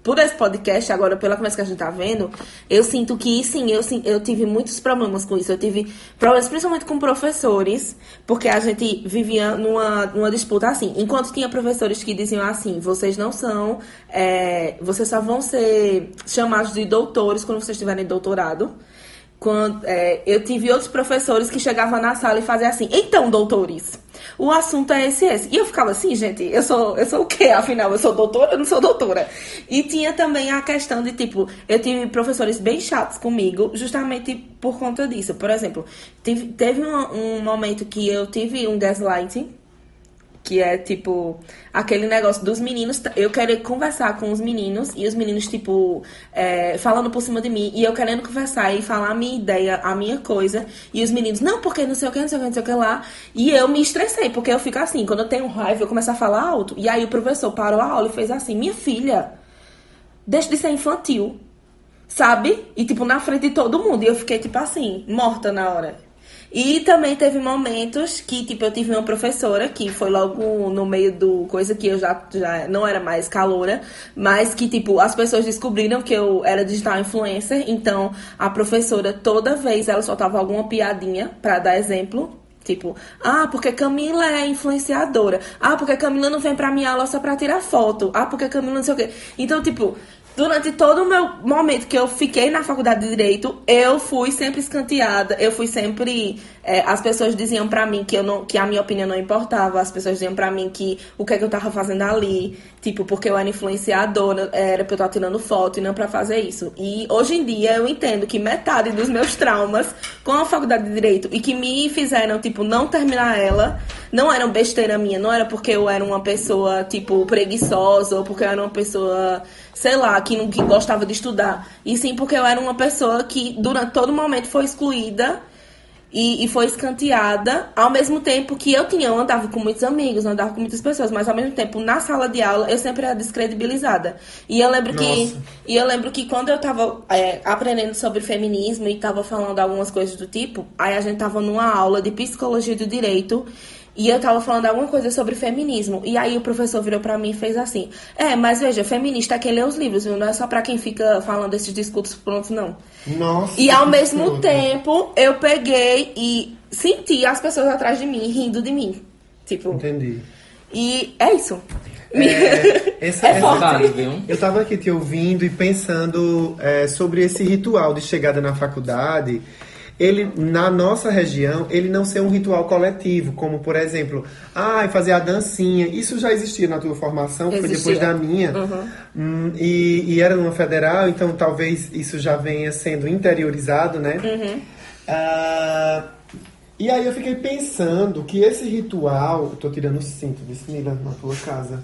por esse podcast, agora pela conversa que a gente tá vendo, eu sinto que sim, eu, sim, eu tive muitos problemas com isso. Eu tive problemas principalmente com professores, porque a gente vivia numa, numa disputa assim. Enquanto tinha professores que diziam assim, vocês não são, é, vocês só vão ser chamados de doutores quando vocês tiverem doutorado. Quando, é, eu tive outros professores que chegavam na sala e faziam assim, então, doutores, o assunto é esse, esse. E eu ficava assim, gente, eu sou, eu sou o quê? Afinal, eu sou doutora, eu não sou doutora. E tinha também a questão de, tipo, eu tive professores bem chatos comigo, justamente por conta disso. Por exemplo, tive- teve um, um momento que eu tive um gaslighting, que é tipo aquele negócio dos meninos. Eu querer conversar com os meninos e os meninos, tipo, é, falando por cima de mim e eu querendo conversar e falar a minha ideia, a minha coisa. E os meninos, não, porque não sei o que, não sei o que, não sei o que lá. E eu me estressei, porque eu fico assim, quando eu tenho raiva, eu começo a falar alto. E aí o professor parou a aula e fez assim: Minha filha, deixa de ser infantil. Sabe? E, tipo, na frente de todo mundo. E eu fiquei, tipo assim, morta na hora. E também teve momentos que, tipo, eu tive uma professora que foi logo no meio do coisa que eu já, já não era mais caloura, mas que, tipo, as pessoas descobriram que eu era digital influencer, então a professora toda vez ela soltava alguma piadinha pra dar exemplo. Tipo, ah, porque Camila é influenciadora. Ah, porque Camila não vem pra minha aula só pra tirar foto. Ah, porque Camila não sei o quê. Então, tipo, durante todo o meu momento que eu fiquei na faculdade de Direito, eu fui sempre escanteada. Eu fui sempre. é, as pessoas diziam pra mim que, eu não, que a minha opinião não importava. As pessoas diziam pra mim que o que é que eu tava fazendo ali. Tipo, porque eu era influenciadora, era pra eu estar tirando foto e não pra fazer isso. E hoje em dia eu entendo que metade dos meus traumas com a faculdade de Direito e que me fizeram, tipo, não terminar ela, não eram besteira minha. Não era porque eu era uma pessoa, tipo, preguiçosa ou porque eu era uma pessoa, sei lá, que não que gostava de estudar. E sim porque eu era uma pessoa que durante todo momento foi excluída e, e foi escanteada, ao mesmo tempo que eu tinha, eu andava com muitos amigos, andava com muitas pessoas, mas ao mesmo tempo, na sala de aula, eu sempre era descredibilizada. E eu lembro que. E eu lembro que quando eu tava é, aprendendo sobre feminismo e tava falando algumas coisas do tipo, aí a gente tava numa aula de psicologia do direito. E eu tava falando alguma coisa sobre feminismo. E aí o professor virou pra mim e fez assim: É, mas veja, feminista é quem lê os livros, viu? Não é só pra quem fica falando esses discursos prontos, não. Nossa. E ao mesmo tempo, eu peguei e senti as pessoas atrás de mim rindo de mim. Tipo, Entendi. e é isso. É, *laughs* essa, É essa-? Eu tava aqui te ouvindo e pensando é, sobre esse ritual de chegada na faculdade. Ele, na nossa região, ele não ser um ritual coletivo, como por exemplo, ah, fazer a dancinha. Isso já existia na tua formação, que foi depois da minha. Hum, e, e era numa federal, então talvez isso já venha sendo interiorizado, né? Ah, e aí eu fiquei pensando que esse ritual. Eu tô tirando o cinto, Bismillah, na tua casa.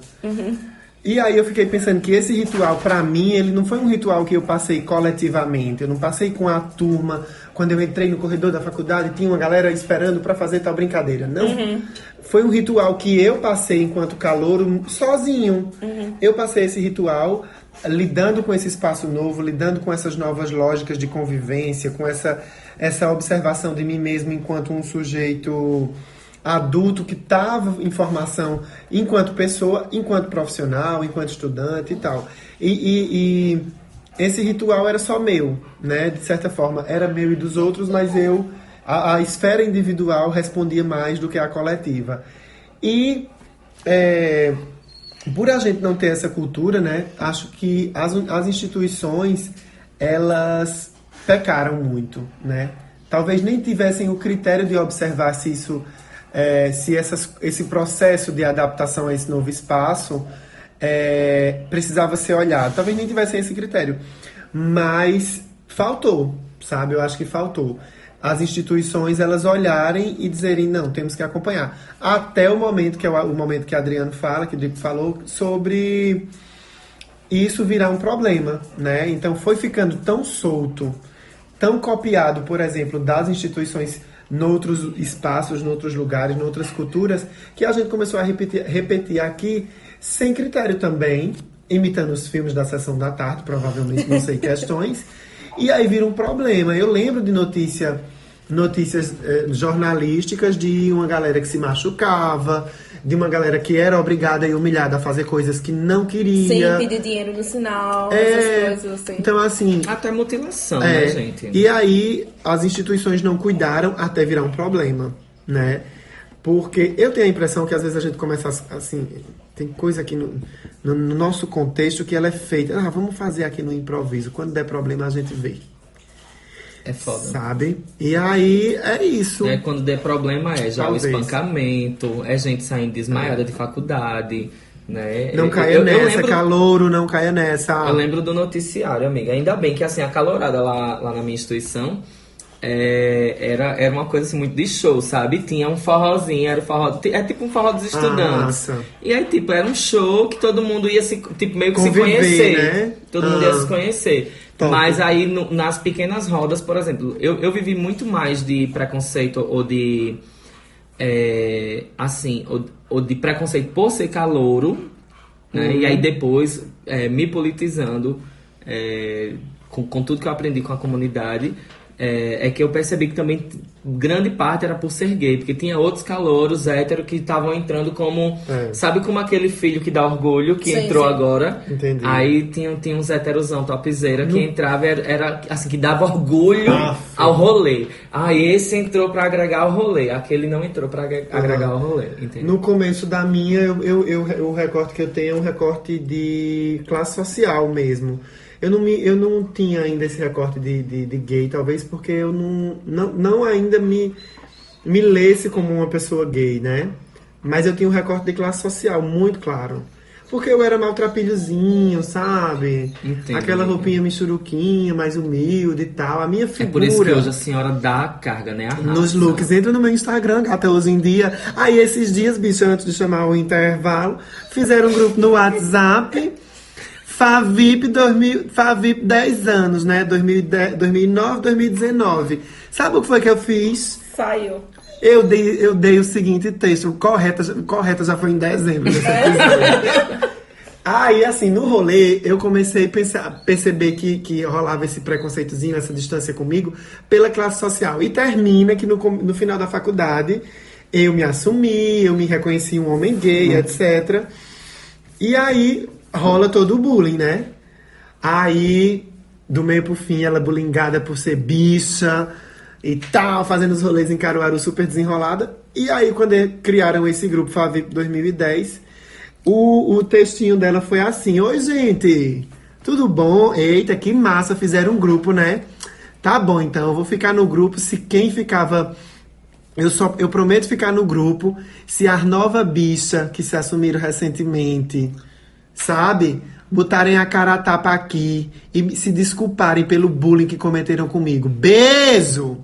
E aí eu fiquei pensando que esse ritual, pra mim, ele não foi um ritual que eu passei coletivamente. Eu não passei com a turma. Quando eu entrei no corredor da faculdade, tinha uma galera esperando pra fazer tal brincadeira. Não. Foi um ritual que eu passei enquanto calouro sozinho. Eu passei esse ritual lidando com esse espaço novo, lidando com essas novas lógicas de convivência, com essa, essa observação de mim mesmo enquanto um sujeito adulto que estava em formação enquanto pessoa, enquanto profissional, enquanto estudante e tal. E, e- e esse ritual era só meu, né? De certa forma, era meu e dos outros, mas eu, a, a esfera individual respondia mais do que a coletiva. E é, por a gente não ter essa cultura, né? Acho que as, as instituições elas pecaram muito, né? Talvez nem tivessem o critério de observar se isso é, se essas, esse processo de adaptação a esse novo espaço é, precisava ser olhado. Talvez nem tivesse esse critério, mas faltou, sabe? Eu acho que faltou. As instituições elas olharem e dizerem não, temos que acompanhar até o momento que o, momento que Adriano fala, que o falou sobre isso virar um problema, né? Então foi ficando tão solto, tão copiado, por exemplo, das instituições noutros espaços, noutros lugares, noutras culturas, que a gente começou a repetir, repetir aqui sem critério também, imitando os filmes da sessão da tarde, provavelmente, não sei *laughs* questões, e aí vira um problema. Eu lembro de notícia, notícias eh, jornalísticas de uma galera que se machucava, de uma galera que era obrigada e humilhada a fazer coisas que não queria. Sem pedir dinheiro no sinal, É, essas coisas assim. Então, assim, Até mutilação, é, né, gente? E aí as instituições não cuidaram até virar um problema, né? Porque eu tenho a impressão que às vezes a gente começa a- assim, tem coisa aqui no, no- no nosso contexto que ela é feita. Ah, vamos fazer aqui no improviso. Quando der problema a gente vê, É foda. sabe? E aí é isso. Né, quando der problema é já Talvez. o espancamento, é gente saindo desmaiada de faculdade, né? Não Eu- caia eu- eu nessa, lembro- calouro, não caia nessa. Eu lembro do noticiário, amiga. Ainda bem que assim, a calorada lá, lá na minha instituição é, era, era uma coisa assim, muito de show, sabe? Tinha um forrozinho, era o forró. É tipo um forró dos estudantes. Ah, massa. E aí, tipo, era um show que todo mundo ia se, tipo, meio que Conviver, se conhecer. né? Todo mundo Ah. ia se conhecer. Top. Mas aí, no- nas pequenas rodas, por exemplo, eu, eu vivi muito mais de preconceito ou de. é, assim, ou, ou de preconceito por ser calouro, né? Uhum. E aí depois é, me politizando é, com, com tudo que eu aprendi com a comunidade. É, é que eu percebi que também grande parte era por ser gay, porque tinha outros calouros héteros que estavam entrando como. É. Sabe como aquele filho que dá orgulho, que Sim, entrou sim. agora? Entendi. Aí tinha, tinha uns heterosão topzera que entrava, era, era, assim, que dava orgulho Aff. ao rolê. Ah, esse entrou pra agregar ao rolê, aquele não entrou pra agre- agregar ao rolê, entendeu? No começo da minha, eu, eu, eu- o recorte que eu tenho é um recorte de classe social mesmo. Eu não, me, eu não tinha ainda esse recorte de, de, de gay, talvez porque eu não, não, não ainda me, me lesse como uma pessoa gay, né? Mas eu tinha um recorte de classe social muito claro. Porque eu era maltrapilhozinho, sabe? Entendo. Aquela roupinha michuruquinha, mais humilde e tal. A minha É figura... por isso que hoje a senhora dá a carga, né? Nos looks. Entra no meu Instagram, gata, hoje em dia. Aí, esses dias, bicho, antes de chamar o intervalo, fizeram um grupo no WhatsApp. Favip, 2000, Favip 10 anos, né? 2010, 2009, 2019. Sabe o que foi que eu fiz? Saiu. Eu dei, eu dei o seguinte texto, correta, correta já foi em dezembro. *laughs* Aí, assim, no rolê, eu comecei a pensar, perceber que, que rolava esse preconceitozinho, essa distância comigo, pela classe social. E termina que no, no final da faculdade, eu me assumi, eu me reconheci um homem gay, etc. E aí, rola todo o bullying, né? Aí, do meio pro fim, ela é bullyingada por ser bicha e tal, fazendo os rolês em Caruaru super desenrolada. E aí, quando criaram esse grupo Favip 2010, o, o textinho dela foi assim: Oi, gente, tudo bom? Eita, que massa, fizeram um grupo, né? Tá bom, então eu vou ficar no grupo se quem ficava. Eu, só, eu prometo ficar no grupo se as nova bicha que se assumiram recentemente, sabe? Botarem a cara a tapa aqui e se desculparem pelo bullying que cometeram comigo. Beijo!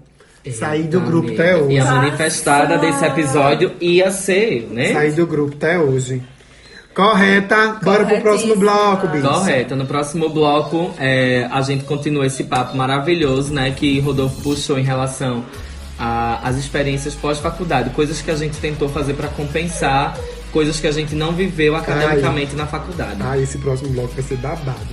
Saí do grupo amiga. até hoje. E a manifestada desse episódio ia ser, né? Saí do grupo até hoje. Correta. Bora pro próximo bloco, bicho. Correto. No próximo bloco, é, a gente continua esse papo maravilhoso, né? Que Rodolfo puxou em relação às experiências pós-faculdade. Coisas que a gente tentou fazer para compensar, coisas que a gente não viveu academicamente na faculdade. Ah, esse próximo bloco vai ser babado.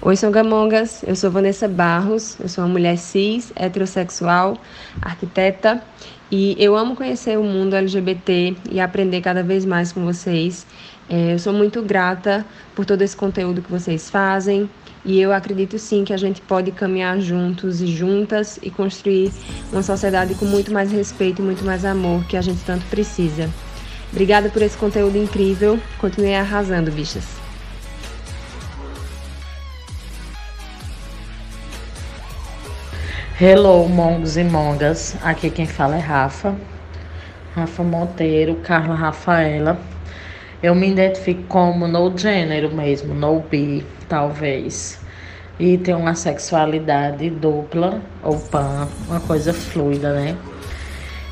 Oi, Songamongas. Eu sou Vanessa Barros. Eu sou uma mulher cis, heterossexual, arquiteta. E eu amo conhecer o mundo LGBT e aprender cada vez mais com vocês. É, eu sou muito grata por todo esse conteúdo que vocês fazem. E eu acredito sim que a gente pode caminhar juntos e juntas e construir uma sociedade com muito mais respeito e muito mais amor que a gente tanto precisa. Obrigada por esse conteúdo incrível. Continue arrasando, bichas. Hello, mongos e mongas. Aqui quem fala é Rafa. Rafa Monteiro, Carla Rafaela. Eu me identifico como no gênero mesmo, no bi, talvez. E tenho uma sexualidade dupla ou pan, uma coisa fluida, né?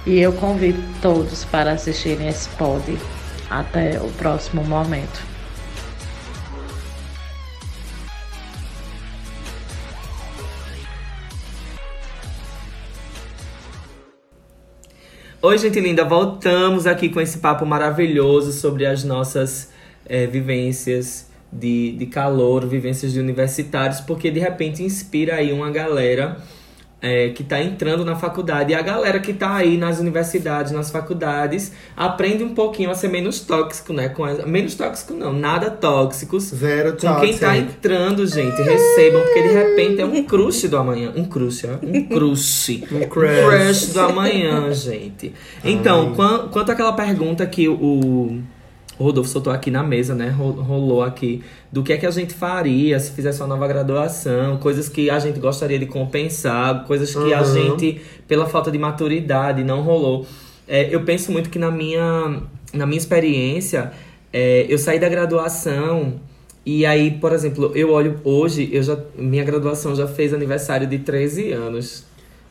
E eu convido todos para assistirem esse pod. Até o próximo momento. Oi, gente linda, voltamos aqui com esse papo maravilhoso sobre as nossas é, vivências de, de calor, vivências de universitários, porque de repente inspira aí uma galera é, que está entrando na faculdade e a galera que está aí nas universidades, nas faculdades, aprende um pouquinho a ser menos tóxico, né? Com as, menos tóxico não, nada tóxicos. Zero Com quem está entrando, gente, recebam, porque de repente é um crush do amanhã. Um crush, ó. *laughs* Um crush. um crush. crush do amanhã, gente. Então, quan, quanto àquela pergunta que o o Rodolfo soltou aqui na mesa, né? Rolou aqui do que é que a gente faria se fizesse uma nova graduação, coisas que a gente gostaria de compensar, coisas que uhum. a gente, pela falta de maturidade, não rolou. É, eu penso muito que na minha, na minha experiência, é, eu saí da graduação e aí, por exemplo, eu olho hoje, eu já, minha graduação já fez aniversário de 13 anos.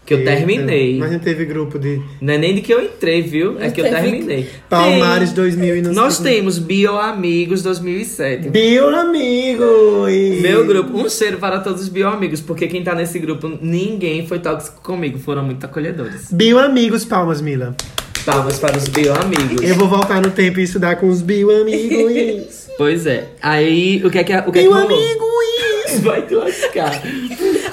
Que eu terminei. Mas não teve grupo de. Não é nem de que eu entrei, viu? Não é que eu terminei. Palmares 2000 e não Nós temos Bioamigos 2007. Bioamigos! Meu grupo. Um cheiro para todos os bioamigos, porque quem tá nesse grupo, ninguém foi tóxico comigo. Foram muito acolhedores. Bioamigos, palmas, Mila. Palmas para os bioamigos. Eu vou voltar no tempo e estudar com os bioamigos. *laughs* pois é. Aí, o que é que. O que bioamigos! É que Vai te lascar.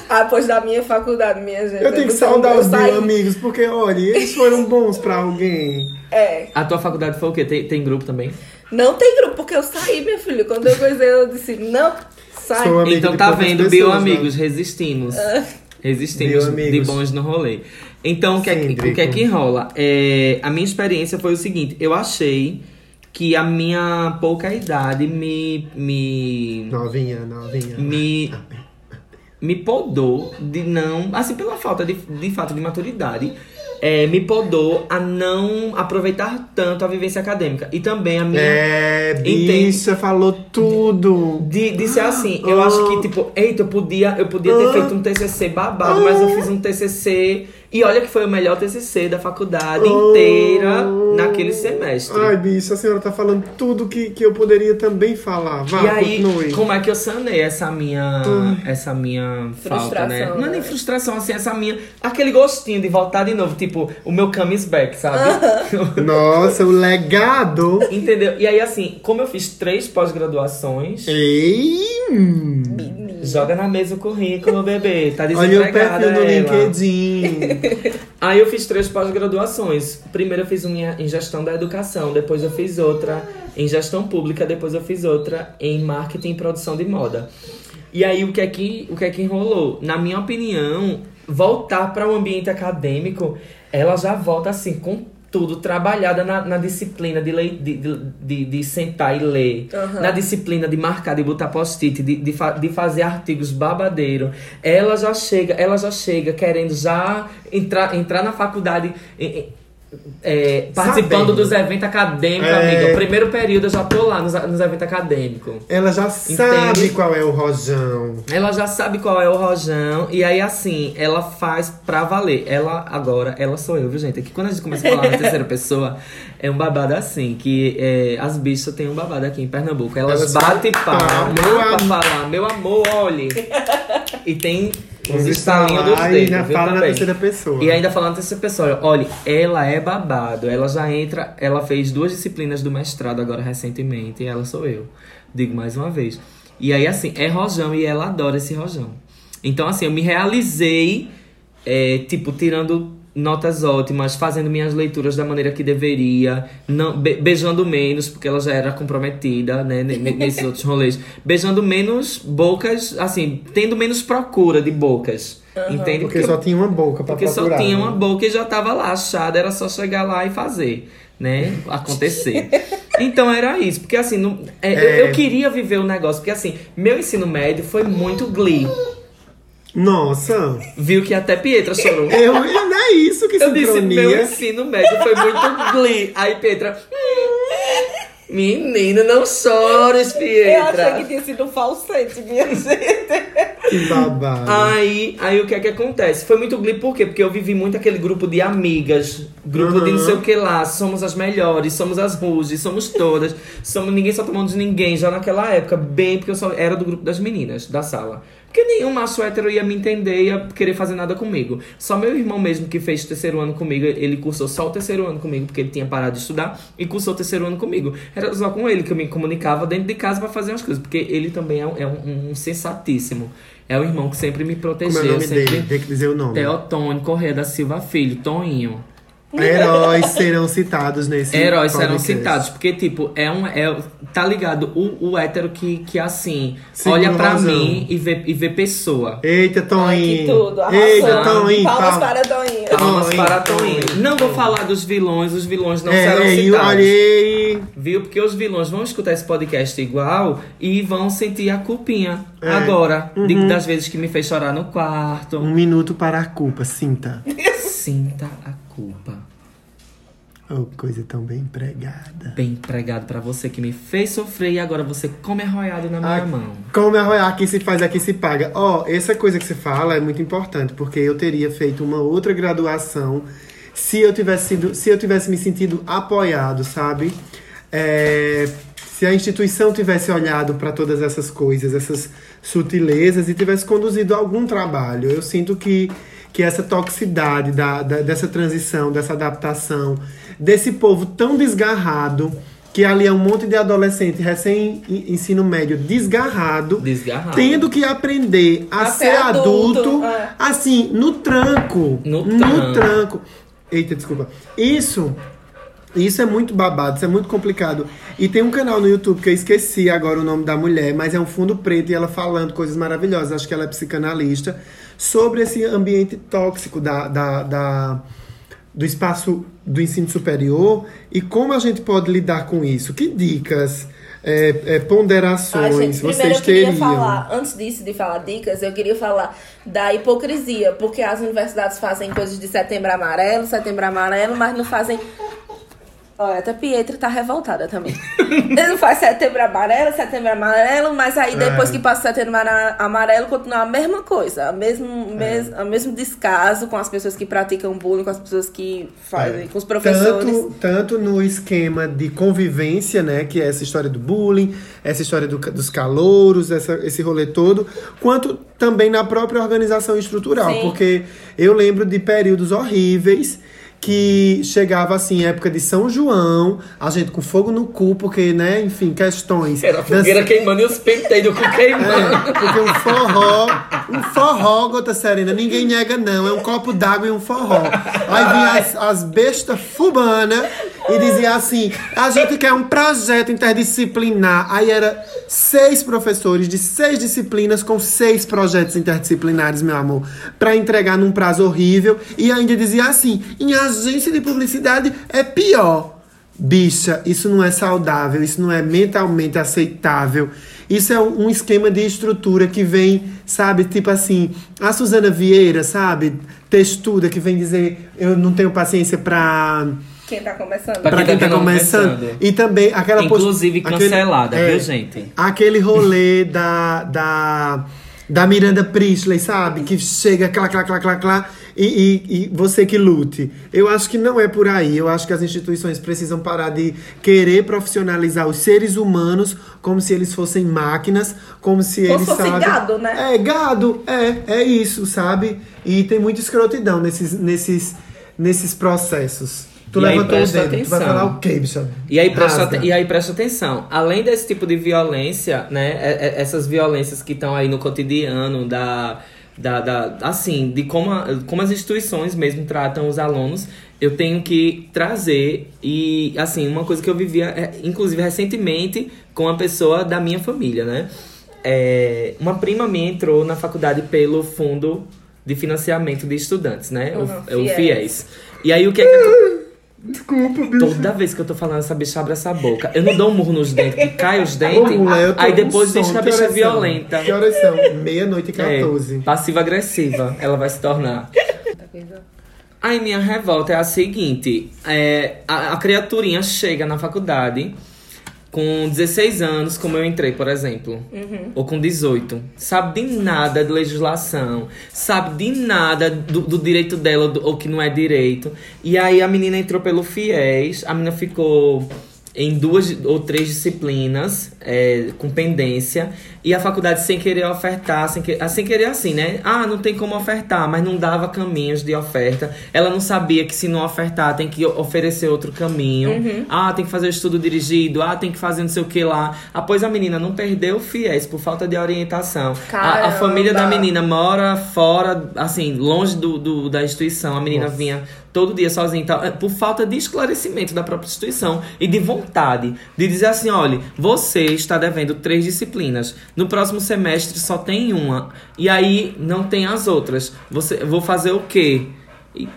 Após da minha faculdade, minha gente. Eu tenho que saudar os meus amigos, porque, olha, eles foram bons pra alguém. É. A tua faculdade foi o quê? Tem, tem grupo também? Não tem grupo, porque eu saí, minha filha. Quando eu coisei, eu disse, não, sai. Então tá vendo, bioamigos, resistimos. Ah. Resistimos de bons no rolê. Então, o que, é, o que é que rola? É, a minha experiência foi o seguinte: eu achei que a minha pouca idade me. me novinha, novinha. Me me podou de não. Assim, pela falta de, de fato de maturidade. É, me podou a não aproveitar tanto a vivência acadêmica. E também a minha. É, bicha, falou tudo. De, de ser assim, eu acho que, tipo, eita, eu podia, eu podia ter feito um TCC babado, mas eu fiz um TCC e olha que foi o melhor TCC da faculdade oh. inteira naquele semestre. Ai, bicho, a senhora tá falando tudo que, que eu poderia também falar. Vá, e aí, continue. como é que eu sanei essa minha, essa minha falta, né? Não é nem né? frustração, assim, essa minha... Aquele gostinho de voltar de novo, tipo, o meu comes back, sabe? *laughs* Nossa, o legado! Entendeu? E aí, assim, como eu fiz três pós-graduações... Ei! Joga na mesa o currículo, bebê. Tá desempregada Olha o perfil ela. LinkedIn. *laughs* Aí eu fiz três pós-graduações. Primeiro eu fiz uma em gestão da educação, depois eu fiz outra em gestão pública, depois eu fiz outra em marketing e produção de moda. E aí o que é que, o que, é que enrolou? Na minha opinião, voltar para o ambiente acadêmico, ela já volta assim com tudo trabalhada na, na disciplina de, lei, de, de, de, sentar e ler, uhum. na disciplina de marcar, de botar post-it, de, de, fa, de fazer artigos babadeiro. Ela já chega, ela já chega querendo já entrar, entrar na faculdade. É, participando Sabendo. dos eventos acadêmicos, é... amiga. O primeiro período eu já tô lá nos, nos eventos acadêmicos. Ela já Entende? sabe qual é o rojão. Ela já sabe qual é o rojão. E aí, assim, ela faz pra valer. Ela, agora, ela sou eu, viu, gente? É que quando a gente começa a falar na terceira *laughs* pessoa, é um babado assim. Que é, as bichas têm um babado aqui em Pernambuco. Elas, Elas batem palma pra falar, meu amor, olhe. *laughs* e tem os estalinhos dos dedos. E ainda fala na terceira pessoa. E ainda falando na terceira pessoa. Olha, ela é babado. Ela já entra. Ela fez duas disciplinas do mestrado agora recentemente. E ela sou eu. Digo mais uma vez. E aí, assim, é rojão e ela adora esse rojão. Então, assim, eu me realizei, é, tipo, tirando notas ótimas, fazendo minhas leituras da maneira que deveria, não be beijando menos, porque ela já era comprometida, né, nesses *laughs* outros rolês. Beijando menos bocas, assim, tendo menos procura de bocas. Uhum. Entende? Porque, porque, só tinha uma boca pra Porque procurar, só tinha né? uma boca e já tava lá achada, era só chegar lá e fazer, né? Acontecer. *laughs* então era isso, porque assim, não, é, é... Eu, eu queria viver o negócio, porque assim, meu ensino médio foi muito glee. Nossa! Viu que até Pietra chorou. Eu, não é isso que Eu disse, sincronia. meu ensino médio foi muito glee. Aí Pietra... Menina, não chores, Pietra. Eu achei que tinha sido um falsete, minha gente. Que babado. Aí, aí o que é que acontece? Foi muito glee, por quê? Porque eu vivi muito aquele grupo de amigas, grupo de não sei o que lá, somos as melhores, somos as ruges, somos todas, somos ninguém só tomando de ninguém, já naquela época, bem, porque eu só era do grupo das meninas, da sala. Porque nenhum macho hétero ia me entender, ia querer fazer nada comigo. Só meu irmão mesmo que fez terceiro ano comigo, ele cursou só o terceiro ano comigo, porque ele tinha parado de estudar, e cursou o terceiro ano comigo. Era só com ele que eu me comunicava dentro de casa pra fazer as coisas, porque ele também é um, é um- um sensatíssimo. É o irmão que sempre me protegeu. Como é o nome sempre... dele? Tem que dizer o nome. Teotônio Correia da Silva Filho, Toninho. Heróis serão citados nesse Heróis serão citados, porque, tipo, é um. É, tá ligado? O, o hétero que, que assim, olha pra razão. mim e vê, e vê pessoa. Eita, Toninho. Ai, que tudo, arrasou. Eita, Toninho. Palmas palma. para Toninho. Palmas Toninho, para Toninho. Toninho. Não vou falar dos vilões, os vilões não É, serão é, citados. olhei. Viu? Porque os vilões vão escutar esse podcast igual e vão sentir a culpinha É. agora. de- Uhum. das vezes que me fez chorar no quarto. Um minuto para a culpa, sinta. Sinta a culpa. Oh, coisa tão bem empregada. Bem empregado pra você que me fez sofrer e agora você come arroiado na minha Ai, mão. Como é arroiar, aqui se faz, aqui se paga. Ó, essa coisa que você fala é muito importante, porque eu teria feito uma outra graduação se eu tivesse sido, se eu tivesse me sentido apoiado, sabe? É, se a instituição tivesse olhado para todas essas coisas, essas sutilezas e tivesse conduzido algum trabalho. Eu sinto que, que essa toxicidade da, da- dessa transição, dessa adaptação, desse povo tão desgarrado, que ali é um monte de adolescente recém-ensino médio desgarrado, Desgarrado. tendo que aprender a, A ser ser adulto, adulto, é. assim, no tranco. No no tranco. tranco. Eita, desculpa. Isso isso é muito babado, isso é muito complicado. E tem um canal no YouTube que eu esqueci agora o nome da mulher, mas é um fundo preto e ela falando coisas maravilhosas. Acho que ela é psicanalista. Sobre esse ambiente tóxico da, da, da- do espaço do ensino superior e como a gente pode lidar com isso. Que dicas, é, é, ponderações gente, primeiro vocês eu queria teriam? falar, antes disso de falar dicas, eu queria falar da hipocrisia, porque as universidades fazem coisas de setembro amarelo, setembro amarelo, mas não fazem. Olha, até Pietra tá revoltada também. *laughs* Ele não faz setembro amarelo, setembro amarelo, mas aí depois É. que passa setembro amarelo, continua a mesma coisa. O mesmo, É. mes, o mesmo descaso com as pessoas que praticam bullying, com as pessoas que fazem, É. com os professores. Tanto, tanto no esquema de convivência, né? Que é essa história do bullying, essa história do- dos calouros, essa, esse rolê todo, quanto também na própria organização estrutural. Sim. Porque eu lembro de períodos horríveis que chegava assim, época de São João, a gente com fogo no cu, porque, né, enfim, questões. Era a fogueira queimando e os penteiros do cu queimando. é, porque um forró, um forró, Gota Serena, ninguém nega não, é um copo d'água e um forró. Aí vinha as, as bestas fubana e dizia assim, a gente quer um projeto interdisciplinar. Aí era seis professores de seis disciplinas com seis projetos interdisciplinares, meu amor, pra entregar num prazo horrível. E ainda dizia assim, em agência de publicidade é pior. Bicha, isso não é saudável, isso não é mentalmente aceitável. Isso é um esquema de estrutura que vem, sabe, tipo assim, a Suzana Vieira, sabe, textuda, que vem dizer eu não tenho paciência pra. Quem tá começando? Pra Pra quem tá começando. E também aquela post- Inclusive aquele- cancelada, é, viu, gente? Aquele rolê *laughs* da, da, da Miranda Priestley, sabe? Que chega, clá, clá, clá, clá, clá, e, e, e você que lute. Eu acho que não é por aí. Eu acho que as instituições precisam parar de querer profissionalizar os seres humanos como se eles fossem máquinas, como se Como eles, se fosse sabe? gado, né? É, gado, é, é isso, sabe? E tem muita escrotidão nesses, nesses, nesses processos. Tu E aí, levantou o dedo, tu vai atenção. falar o quê? E aí, presta, e aí presta atenção, além desse tipo de violência, né? é- é- Essas violências que estão aí no cotidiano da. Da, da- assim, de como, a- como as instituições mesmo tratam os alunos, eu tenho que trazer. E, assim, uma coisa que eu vivia, é, inclusive recentemente, com uma pessoa da minha família, né? É, uma prima minha entrou na faculdade pelo Fundo de Financiamento de Estudantes, né? Uhum, o, o FIES. FIES. E aí, o que é que. *laughs* Desculpa, bicho. Toda vez que eu tô falando, essa bicha abre essa boca. Eu não dou um murro nos dentes, que cai os dentes. Mulher, eu tô aí depois diz sono. que a bicha é são? violenta. Que horas são? Meia-noite e É, 14. Passiva-agressiva, ela vai se tornar. Aí minha revolta é a seguinte: é, a, a criaturinha chega na faculdade com 16 anos, como eu entrei, por exemplo, ou com 18, sabe de nada de legislação, sabe de nada do, do direito dela do- ou que não é direito. E aí a menina entrou pelo FIES, a menina ficou em duas ou três disciplinas é, com pendência e a faculdade sem querer ofertar, sem, que, ah, sem querer assim, né? Ah, não tem como ofertar, mas não dava caminhos de oferta. Ela não sabia que se não ofertar tem que oferecer outro caminho. Uhum. Ah, tem que fazer o estudo dirigido, ah, tem que fazer não sei o que lá. Após a menina não perdeu o FIES por falta de orientação. A, a família da menina mora fora, assim, longe do, do- da instituição. A menina vinha todo dia sozinha e tal, é, por falta de esclarecimento da própria instituição e de vontade de dizer assim: olha, você está devendo três disciplinas. No próximo semestre só tem uma. E aí não tem as outras. Você, vou fazer o quê? E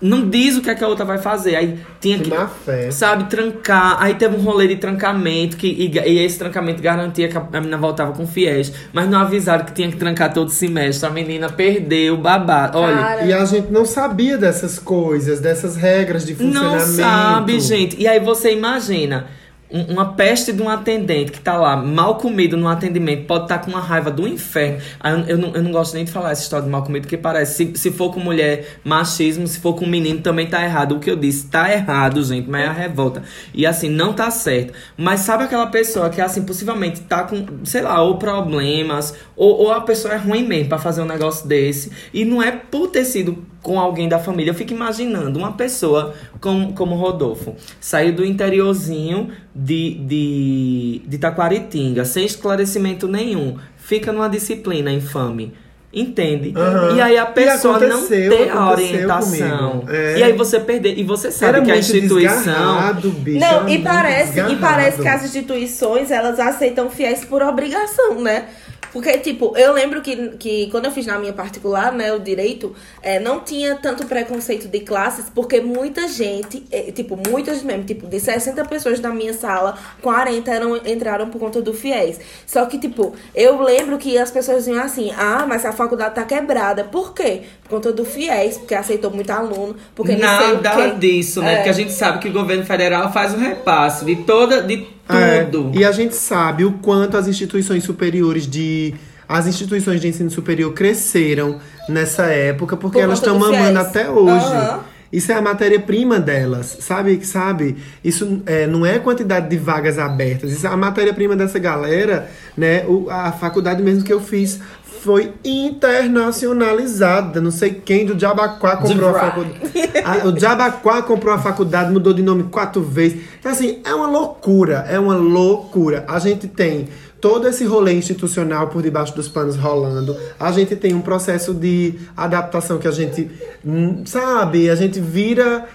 não diz o que, é que a outra vai fazer. Aí tinha que, má fé. sabe, trancar. Aí teve um rolê de trancamento, que, e, e esse trancamento garantia que a, a menina voltava com fiéis. Mas não avisaram que tinha que trancar todo semestre. A menina perdeu o babado. Olha, E a gente não sabia dessas coisas, dessas regras de funcionamento. não sabe, gente. E aí você imagina. Um- Uma peste de um atendente que tá lá, mal comido no atendimento, pode estar com uma raiva do inferno. Eu, eu não, eu não gosto nem de falar essa história de mal comido, porque parece, se, se for com mulher, machismo, se for com menino, também tá errado. O que eu disse, tá errado, gente, mas é a revolta. E assim, não tá certo. Mas sabe aquela pessoa que, assim, possivelmente tá com, sei lá, ou problemas, ou, ou a pessoa é ruim mesmo pra fazer um negócio desse. E não é por ter sido com alguém da família. Eu fico imaginando uma pessoa como, como Rodolfo, saiu do interiorzinho de, de, de Taquaritinga, sem esclarecimento nenhum, fica numa disciplina infame. Entende? Aham. E aí a pessoa não ter a orientação. É. E aí você perder. E você sabe Era que a instituição. bicho, Não, e parece, e parece que as instituições, elas aceitam fiéis por obrigação, né? Porque, tipo, eu lembro que, que quando eu fiz na minha particular, né, o direito, é, não tinha tanto preconceito de classes, porque muita gente, é, tipo, muitas mesmo, tipo, de 60 pessoas da minha sala, 40 eram, entraram por conta do fiéis. Só que, tipo, eu lembro que as pessoas diziam assim, ah, mas a faculdade tá quebrada. Por quê? Por conta do fiéis, porque aceitou muito aluno, porque Nada disso, né? É. Porque a gente sabe que o governo federal faz o repasse de toda. de É, tudo. e a gente sabe o quanto as instituições superiores de. As instituições de ensino superior cresceram nessa época, porque Por elas estão do mamando até hoje. Aham. Isso é a matéria-prima delas, sabe? Sabe? Isso é, não é a quantidade de vagas abertas, isso é a matéria-prima dessa galera, né? O- a faculdade mesmo que eu fiz foi internacionalizada. Não sei quem do Jabaquá comprou a faculdade. A- o Jabaquá comprou a faculdade, mudou de nome quatro vezes. Então, assim, é uma loucura, é uma loucura. A gente tem todo esse rolê institucional por debaixo dos panos rolando. A gente tem um processo de adaptação que a gente, hum, sabe, a gente vira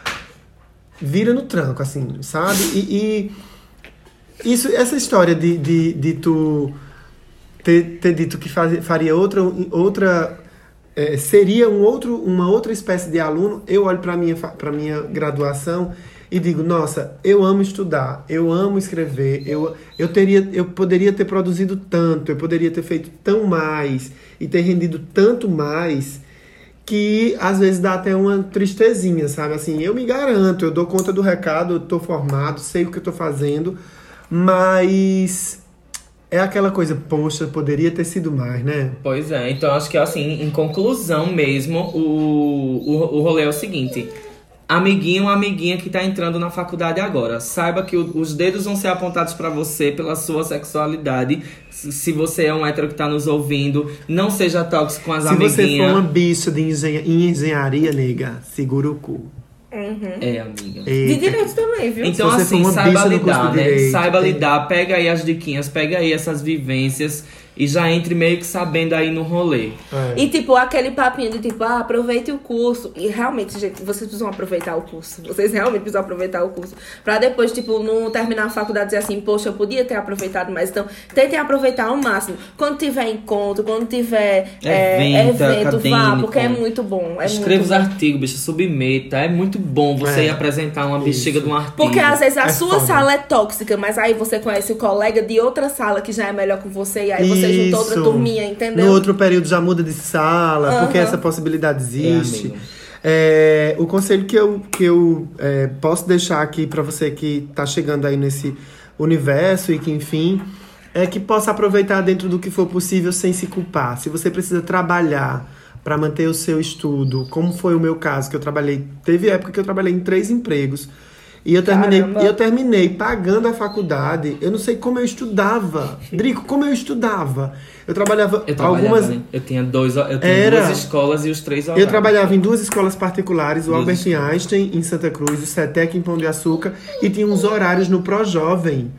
vira no tranco, assim, sabe? E, e isso, essa história de, de, de tu ter, ter dito que faz- faria outra, outra é, seria um outro, uma outra espécie de aluno, eu olho para minha para minha graduação e digo, nossa, eu amo estudar, eu amo escrever, eu, eu teria, eu poderia ter produzido tanto, eu poderia ter feito tão mais e ter rendido tanto mais que às vezes dá até uma tristezinha, sabe? Assim, eu me garanto, eu dou conta do recado, eu tô formado, sei o que eu tô fazendo, mas é aquela coisa, poxa, poderia ter sido mais, né? Pois é, então acho que assim, em conclusão mesmo, o, o, o rolê é o seguinte. Amiguinho, amiguinha que tá entrando na faculdade agora, saiba que o- os dedos vão ser apontados pra você pela sua sexualidade. Se se você é um hétero que tá nos ouvindo, não seja tóxico com as Se você for amiguinhas. uma bicha de em engenharia, nega, segura o cu. É, amiga. De Eita. direito também, viu? Então, assim, saiba lidar, de né? direito, Saiba tem- lidar, pega aí as diquinhas, pega aí essas vivências e já entre meio que sabendo aí no rolê. É. E tipo, aquele papinho de tipo, ah, aproveite o curso. E realmente, gente, vocês precisam aproveitar o curso. Vocês realmente precisam aproveitar o curso. Pra depois, tipo, não terminar a faculdade e dizer assim, poxa, eu podia ter aproveitado mais. Então, tentem aproveitar ao máximo. Quando tiver encontro, quando tiver é, Evento, evento, vá, porque é muito bom. É Escreva os bom. artigos, bicho, submeta. É muito bom você É. ir apresentar uma bexiga de um artigo. Porque às vezes a É sua foda. sala é tóxica, mas aí você conhece o colega de outra sala que já é melhor que você, e aí você juntou outra turminha, entendeu? No outro período já muda de sala, porque Aham. essa possibilidade existe. amigo. É, o conselho que eu, que eu é, posso deixar aqui pra você que tá chegando aí nesse universo e que, enfim, é que possa aproveitar dentro do que for possível sem se culpar. Se você precisa trabalhar pra manter o seu estudo, como foi o meu caso, que eu trabalhei. Teve época que eu trabalhei em três empregos. E eu terminei, Caramba. eu terminei pagando a faculdade. Eu não sei como eu estudava. *laughs* Drico, como eu estudava? Eu trabalhava, Eu trabalhava, algumas. né? Eu tinha, dois, eu tinha Era. duas escolas e os três Eu horários. trabalhava em duas escolas particulares, o Duas Albert escolas. Einstein em Santa Cruz, o CETEC em Pão de Açúcar, e tinha uns horários no Projovem,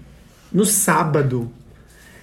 no sábado.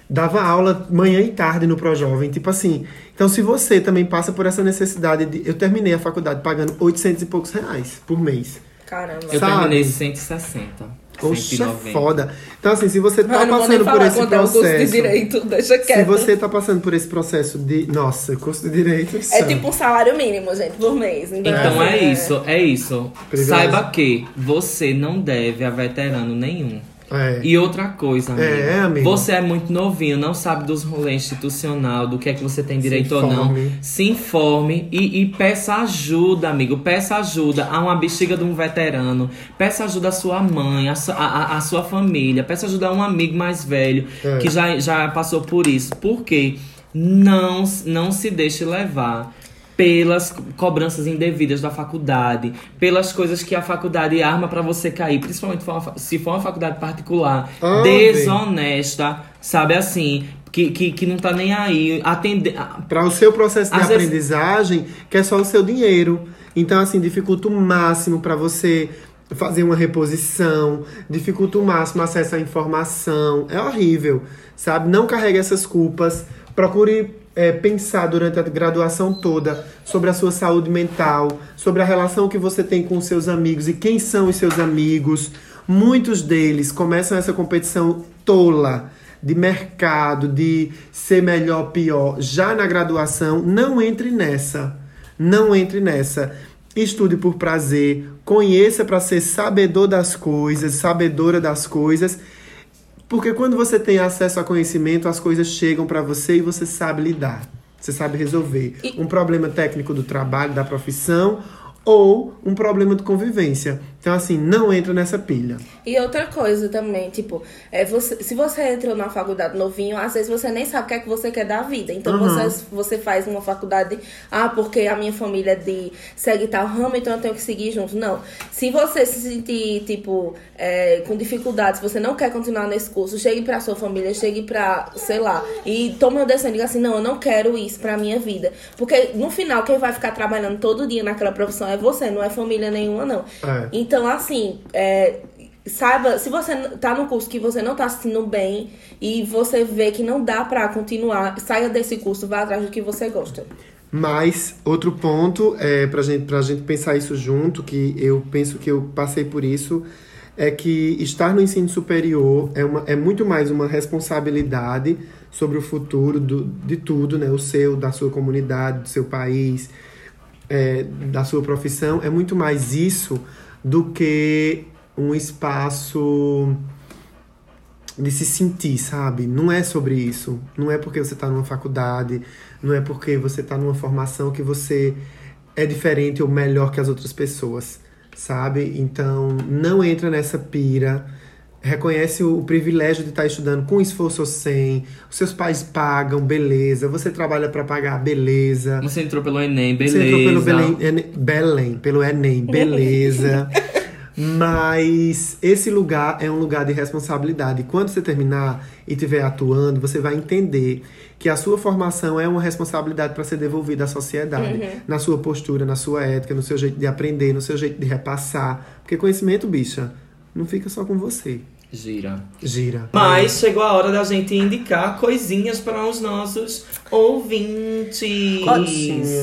Dava aula manhã e tarde no Projovem, tipo assim. Então, se você também passa por essa necessidade de. Eu terminei a faculdade pagando 800 e poucos reais por mês. Caramba. Eu Sabe? terminei 160. Oxe, é 190. foda. Então, assim, se você tá passando por esse é o curso de processo. direito, deixa Se quieto. você tá passando por esse processo de. Nossa, curso de direito. É santo. tipo um salário mínimo, gente, por mês. Então, Então assim, é isso, é isso. Privilégio. Saiba que você não deve a veterano nenhum. É. E outra coisa, amigo. É, amigo. Você é muito novinho, não sabe dos rolês institucional, do que é que você tem direito ou não. Se informe e, e peça ajuda, amigo. Peça ajuda a uma bexiga de um veterano. Peça ajuda à sua mãe, à, su- à- à sua família. Peça ajuda a um amigo mais velho É. que já, já passou por isso. Porque não, não se deixe levar pelas co- cobranças indevidas da faculdade, pelas coisas que a faculdade arma pra você cair, principalmente se for uma faculdade particular, Ah, desonesta, sabe assim, que, que, que não tá nem aí, atender. Para o seu processo de Às vezes- aprendizagem, que é só o seu dinheiro. Então, assim, dificulta o máximo para você fazer uma reposição, dificulta o máximo acesso à informação. É horrível, sabe? Não carregue essas culpas. Procure é, pensar durante a graduação toda sobre a sua saúde mental, sobre a relação que você tem com os seus amigos e quem são os seus amigos. Muitos deles começam essa competição tola de mercado, de ser melhor, pior, já na graduação, não entre nessa. Não entre nessa. Estude por prazer, conheça para ser sabedor das coisas, sabedora das coisas, porque quando você tem acesso a conhecimento, as coisas chegam para você e você sabe lidar. Você sabe resolver um problema técnico do trabalho, da profissão ou um problema de convivência. Então, assim, não entra nessa pilha. E outra coisa também, tipo, é você, se você entrou na faculdade novinho, às vezes você nem sabe o que é que você quer da vida. Então Uhum. você, você faz uma faculdade, ah, porque a minha família é de segue tal ramo, então eu tenho que seguir junto. Não. Se você se sentir, tipo, é, com dificuldade, se você não quer continuar nesse curso, chegue pra sua família, chegue pra, sei lá, e tome uma decisão e diga assim, não, eu não quero isso pra minha vida. Porque no final, quem vai ficar trabalhando todo dia naquela profissão é você, não é família nenhuma, não. É. Então, assim, é, saiba, se você tá num curso que você não tá se sentindo bem e você vê que não dá pra continuar, saia desse curso, vá atrás do que você gosta. Mas outro ponto é pra gente, pra gente pensar isso junto, que eu penso que eu passei por isso, é que estar no ensino superior é, uma, é muito mais uma responsabilidade sobre o futuro do, de tudo, né? O seu, da sua comunidade, do seu país, é, da sua profissão. É muito mais isso do que um espaço de se sentir, sabe? Não é sobre isso. Não é porque você está numa faculdade, não é porque você está numa formação que você é diferente ou melhor que as outras pessoas, sabe? Então, não entra nessa pira. Reconhece o, o privilégio de estar estudando com esforço ou sem. Os seus pais pagam, beleza. Você trabalha para pagar, beleza. Você entrou pelo Enem, beleza. Você entrou pelo Belém, Enem, Belém, pelo Enem, beleza. *laughs* Mas esse lugar é um lugar de responsabilidade. Quando você terminar e estiver atuando, você vai entender que a sua formação é uma responsabilidade para ser devolvida à sociedade. Uhum. Na sua postura, na sua ética, no seu jeito de aprender, no seu jeito de repassar. Porque conhecimento, bicha, não fica só com você. Gira. Gira. Mas chegou a hora da gente indicar coisinhas para os nossos ouvintes.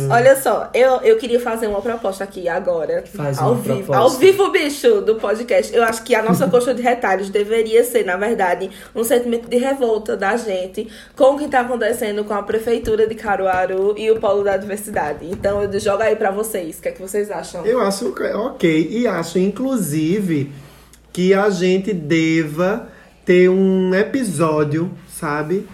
Olha só, eu, eu queria fazer uma proposta aqui agora. Faz ao uma vivo. proposta. Ao vivo, bicho, do podcast. Eu acho que a nossa coxa de retalhos deveria ser, na verdade, um sentimento de revolta da gente com o que tá acontecendo com a prefeitura de Caruaru e o Polo da Diversidade. Então eu jogo aí pra vocês. O que é que vocês acham? Eu acho que- ok. E acho, inclusive, que a gente deva ter um episódio, sabe?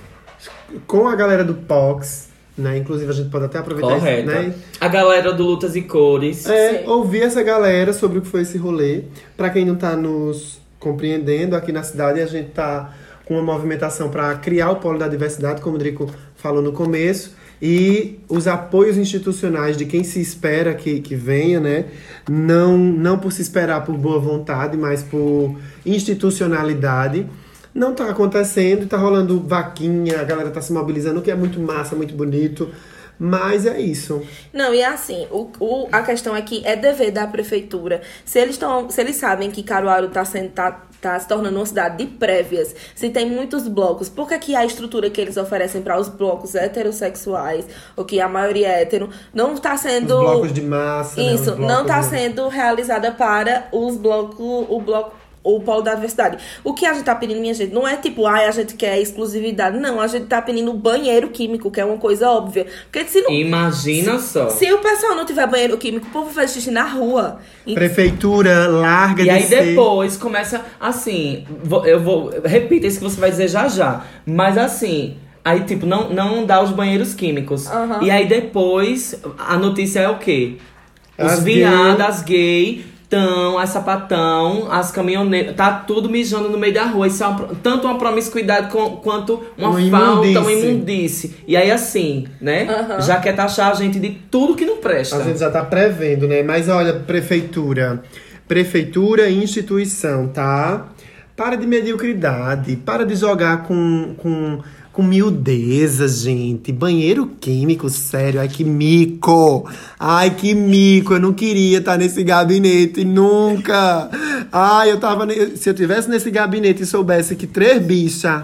Com a galera do POX, né? Inclusive, a gente pode até aproveitar isso, né? A galera do Lutas e Cores. É, ouvir essa galera sobre o que foi esse rolê. Pra quem não tá nos compreendendo, aqui na cidade a gente tá com uma movimentação para criar o polo da diversidade, como o Drico falou no começo. E os apoios institucionais de quem se espera que, que venha, né? Não, não por se esperar por boa vontade, mas por institucionalidade. Não tá acontecendo, tá rolando vaquinha, a galera tá se mobilizando, o que é muito massa, muito bonito. Mas é isso. Não, e assim, o, o- a questão é que é dever da prefeitura. Se eles, tão, se eles sabem que Caruaru está sendo, tá, tá se tornando uma cidade de prévias, se tem muitos blocos, por que, que a estrutura que eles oferecem para os blocos heterossexuais, ou que a maioria é hétero, não está sendo. Os blocos de massa. né? Isso, blocos não está de- sendo realizada para os blocos, o bloco, o polo da diversidade. O que a gente tá pedindo, minha gente, não é tipo, ai, a gente quer exclusividade. Não, a gente tá pedindo banheiro químico, que é uma coisa óbvia. Porque se não. Imagina só. Se o pessoal não tiver banheiro químico, o povo faz xixi na rua. E- Prefeitura larga E de aí ser. depois começa assim, eu vou, repita isso que você vai dizer já já, mas assim, aí tipo, não, não dá os banheiros químicos. Aham. E aí depois, a notícia é o quê? Os As viadas gay tão, as sapatão, as caminhoneiras, tá tudo mijando no meio da rua. Isso é uma tanto uma promiscuidade com- quanto uma Uma falta, uma imundice. imundice. E aí assim, né? Aham. Já quer taxar a gente de tudo que não presta. A gente já tá prevendo, né? Mas olha, prefeitura. Prefeitura e instituição, tá? Para de mediocridade. Para de jogar com, com, com miudeza, gente. Banheiro químico, sério. Ai, que mico. Ai, que mico. Eu não queria estar nesse gabinete nunca. Ai, eu tava. ne- Se eu tivesse nesse gabinete e soubesse que três bichas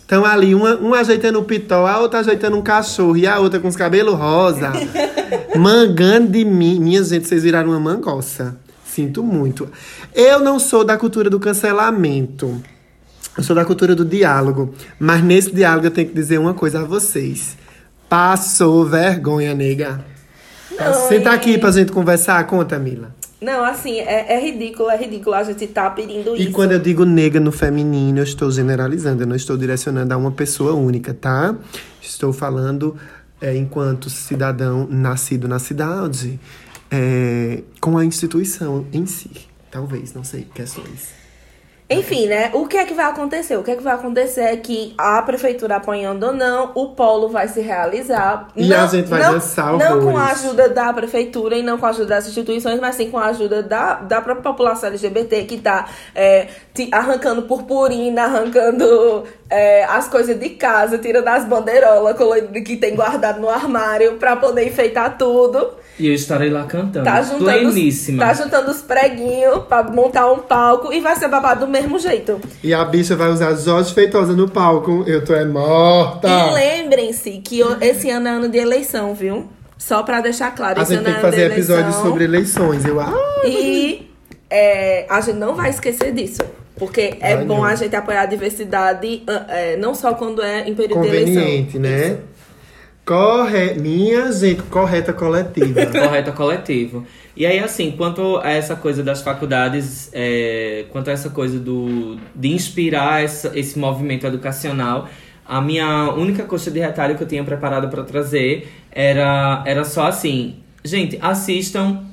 Estão ali, uma, uma ajeitando o pitó, a outra ajeitando um cachorro e a outra com os cabelos rosa. *laughs* mangando de mim. Minha gente, vocês viraram uma mangoça. Sinto muito. Eu não sou da cultura do cancelamento. Eu sou da cultura do diálogo. Mas nesse diálogo eu tenho que dizer uma coisa a vocês. Passou vergonha, nega. Não, Senta e- aqui pra gente conversar. Conta, Mila. Não, assim, é, é ridículo, é ridículo a gente tá pedindo E isso. quando eu digo nega no feminino, eu estou generalizando, eu não estou direcionando a uma pessoa única, tá? Estou falando é, enquanto cidadão nascido na cidade, é, com a instituição em si. Talvez, não sei, questões. Enfim, né? O que é que vai acontecer? O que é que vai acontecer é que a prefeitura apoiando ou não, o polo vai se realizar. E a gente vai não, dançar Não com a ajuda da prefeitura e não com a ajuda das instituições, mas sim com a ajuda da, da própria população LGBT que tá é, arrancando purpurina, arrancando é, as coisas de casa, tirando as bandeirolas que tem guardado no armário pra poder enfeitar tudo. E eu estarei lá cantando. Tá juntando, os, pleníssima. tá juntando os preguinhos pra montar um palco e vai ser babado do mesmo jeito. E a bicha vai usar Jorge Feitosa no palco. Eu tô é morta. E lembrem-se que esse ano é ano de eleição, viu? Só pra deixar claro, A esse gente ano tem é que fazer episódios sobre eleições. Eu, ah, E é, a gente não vai esquecer disso. Porque é Vai bom não. a gente apoiar a diversidade, é, não só quando é em período de eleição. conveniente, né? Corre... Minha gente, correta coletiva. *laughs* Correto coletivo. E aí, assim, quanto a essa coisa das faculdades, é, quanto a essa coisa do, de inspirar essa- esse movimento educacional, a minha única coxa de retalho que eu tinha preparado para trazer era, era só assim: gente, assistam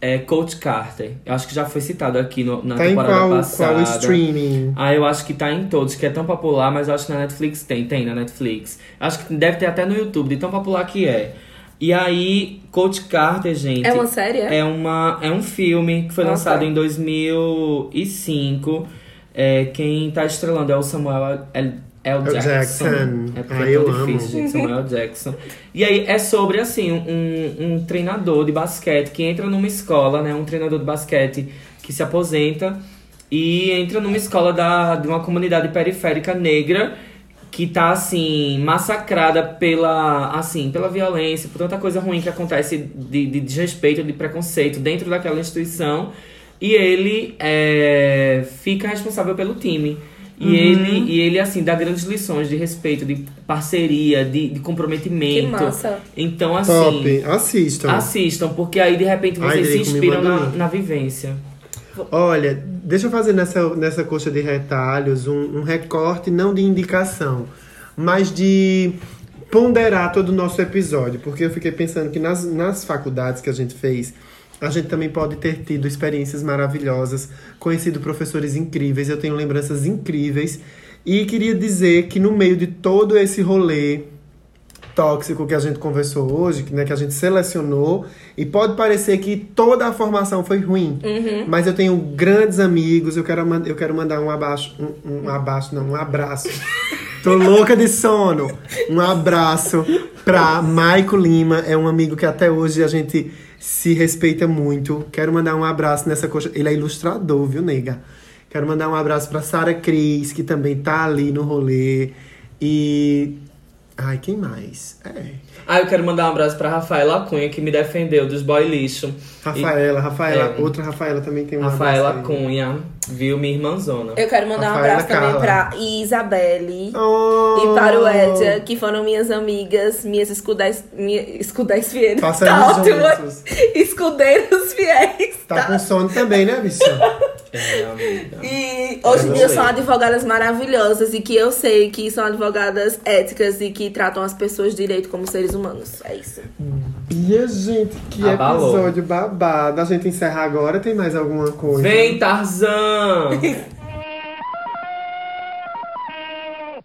é, Coach Carter. Eu acho que já foi citado aqui no- na Tá em temporada qual, passada. qual streaming? Ah, eu acho que tá em todos, que é tão popular, mas eu acho que na Netflix tem, tem na Netflix. Acho que deve ter até no YouTube, de tão popular que é. E aí, Coach Carter, gente. É uma série, é? É, uma, é um filme que foi Ah, lançado em 2005. É, quem tá estrelando é o Samuel L. L. L. Jackson. Jackson. É porque Ah, é eu amo. difícil, gente, Samuel Jackson. E aí, é sobre, assim, um, um treinador de basquete que entra numa escola, né? Um treinador de basquete que se aposenta e entra numa escola da, de uma comunidade periférica negra que tá assim massacrada pela assim pela violência por tanta coisa ruim que acontece de, de desrespeito de preconceito dentro daquela instituição e ele é, fica responsável pelo time e Uhum. ele e ele assim dá grandes lições de respeito de parceria de, de comprometimento Que massa. então assim Top, assistam. assistam porque aí de repente Ai, vocês se Drico, me inspiram na, na vivência Olha, deixa eu fazer nessa, nessa coxa de retalhos um, um recorte, não de indicação, mas de ponderar todo o nosso episódio, porque eu fiquei pensando que nas, nas faculdades que a gente fez, a gente também pode ter tido experiências maravilhosas, conhecido professores incríveis, eu tenho lembranças incríveis, e queria dizer que no meio de todo esse rolê tóxico que a gente conversou hoje, que, né, que a gente selecionou, e pode parecer que toda a formação foi ruim, Uhum. mas eu tenho grandes amigos, eu quero, eu quero mandar um abaixo, um, um abaixo, não, um abraço. *laughs* Tô louca de sono. Um abraço pra Maico Lima, é um amigo que até hoje a gente se respeita muito. Quero mandar um abraço nessa coxa. Ele é ilustrador, viu, nega? Quero mandar um abraço pra Sara Cris, que também tá ali no rolê. E. Ai, quem mais? É. Ah, eu quero mandar um abraço pra Rafaela Cunha, que me defendeu dos boy lixo. Rafaela, Rafaela, É. outra Rafaela também tem E, um Rafaela abraço. Cunha, viu? Minha irmãzona. Eu quero mandar um Rafaela abraço também Carla. pra Isabelle Oh! e para o Edja, que foram minhas amigas, minhas escudais, minha, escudais fiéis. Passamos Tá ótimo. Escudeiros fiéis. Tá com sono também, né, bicha? É, amiga. E hoje em dia sei. são advogadas maravilhosas e que eu sei que são advogadas éticas e que tratam as pessoas direito como seres humanos. É isso. Minha gente, que Abalou. episódio babado. A gente encerra agora, tem mais alguma coisa? Vem, Tarzan! *laughs*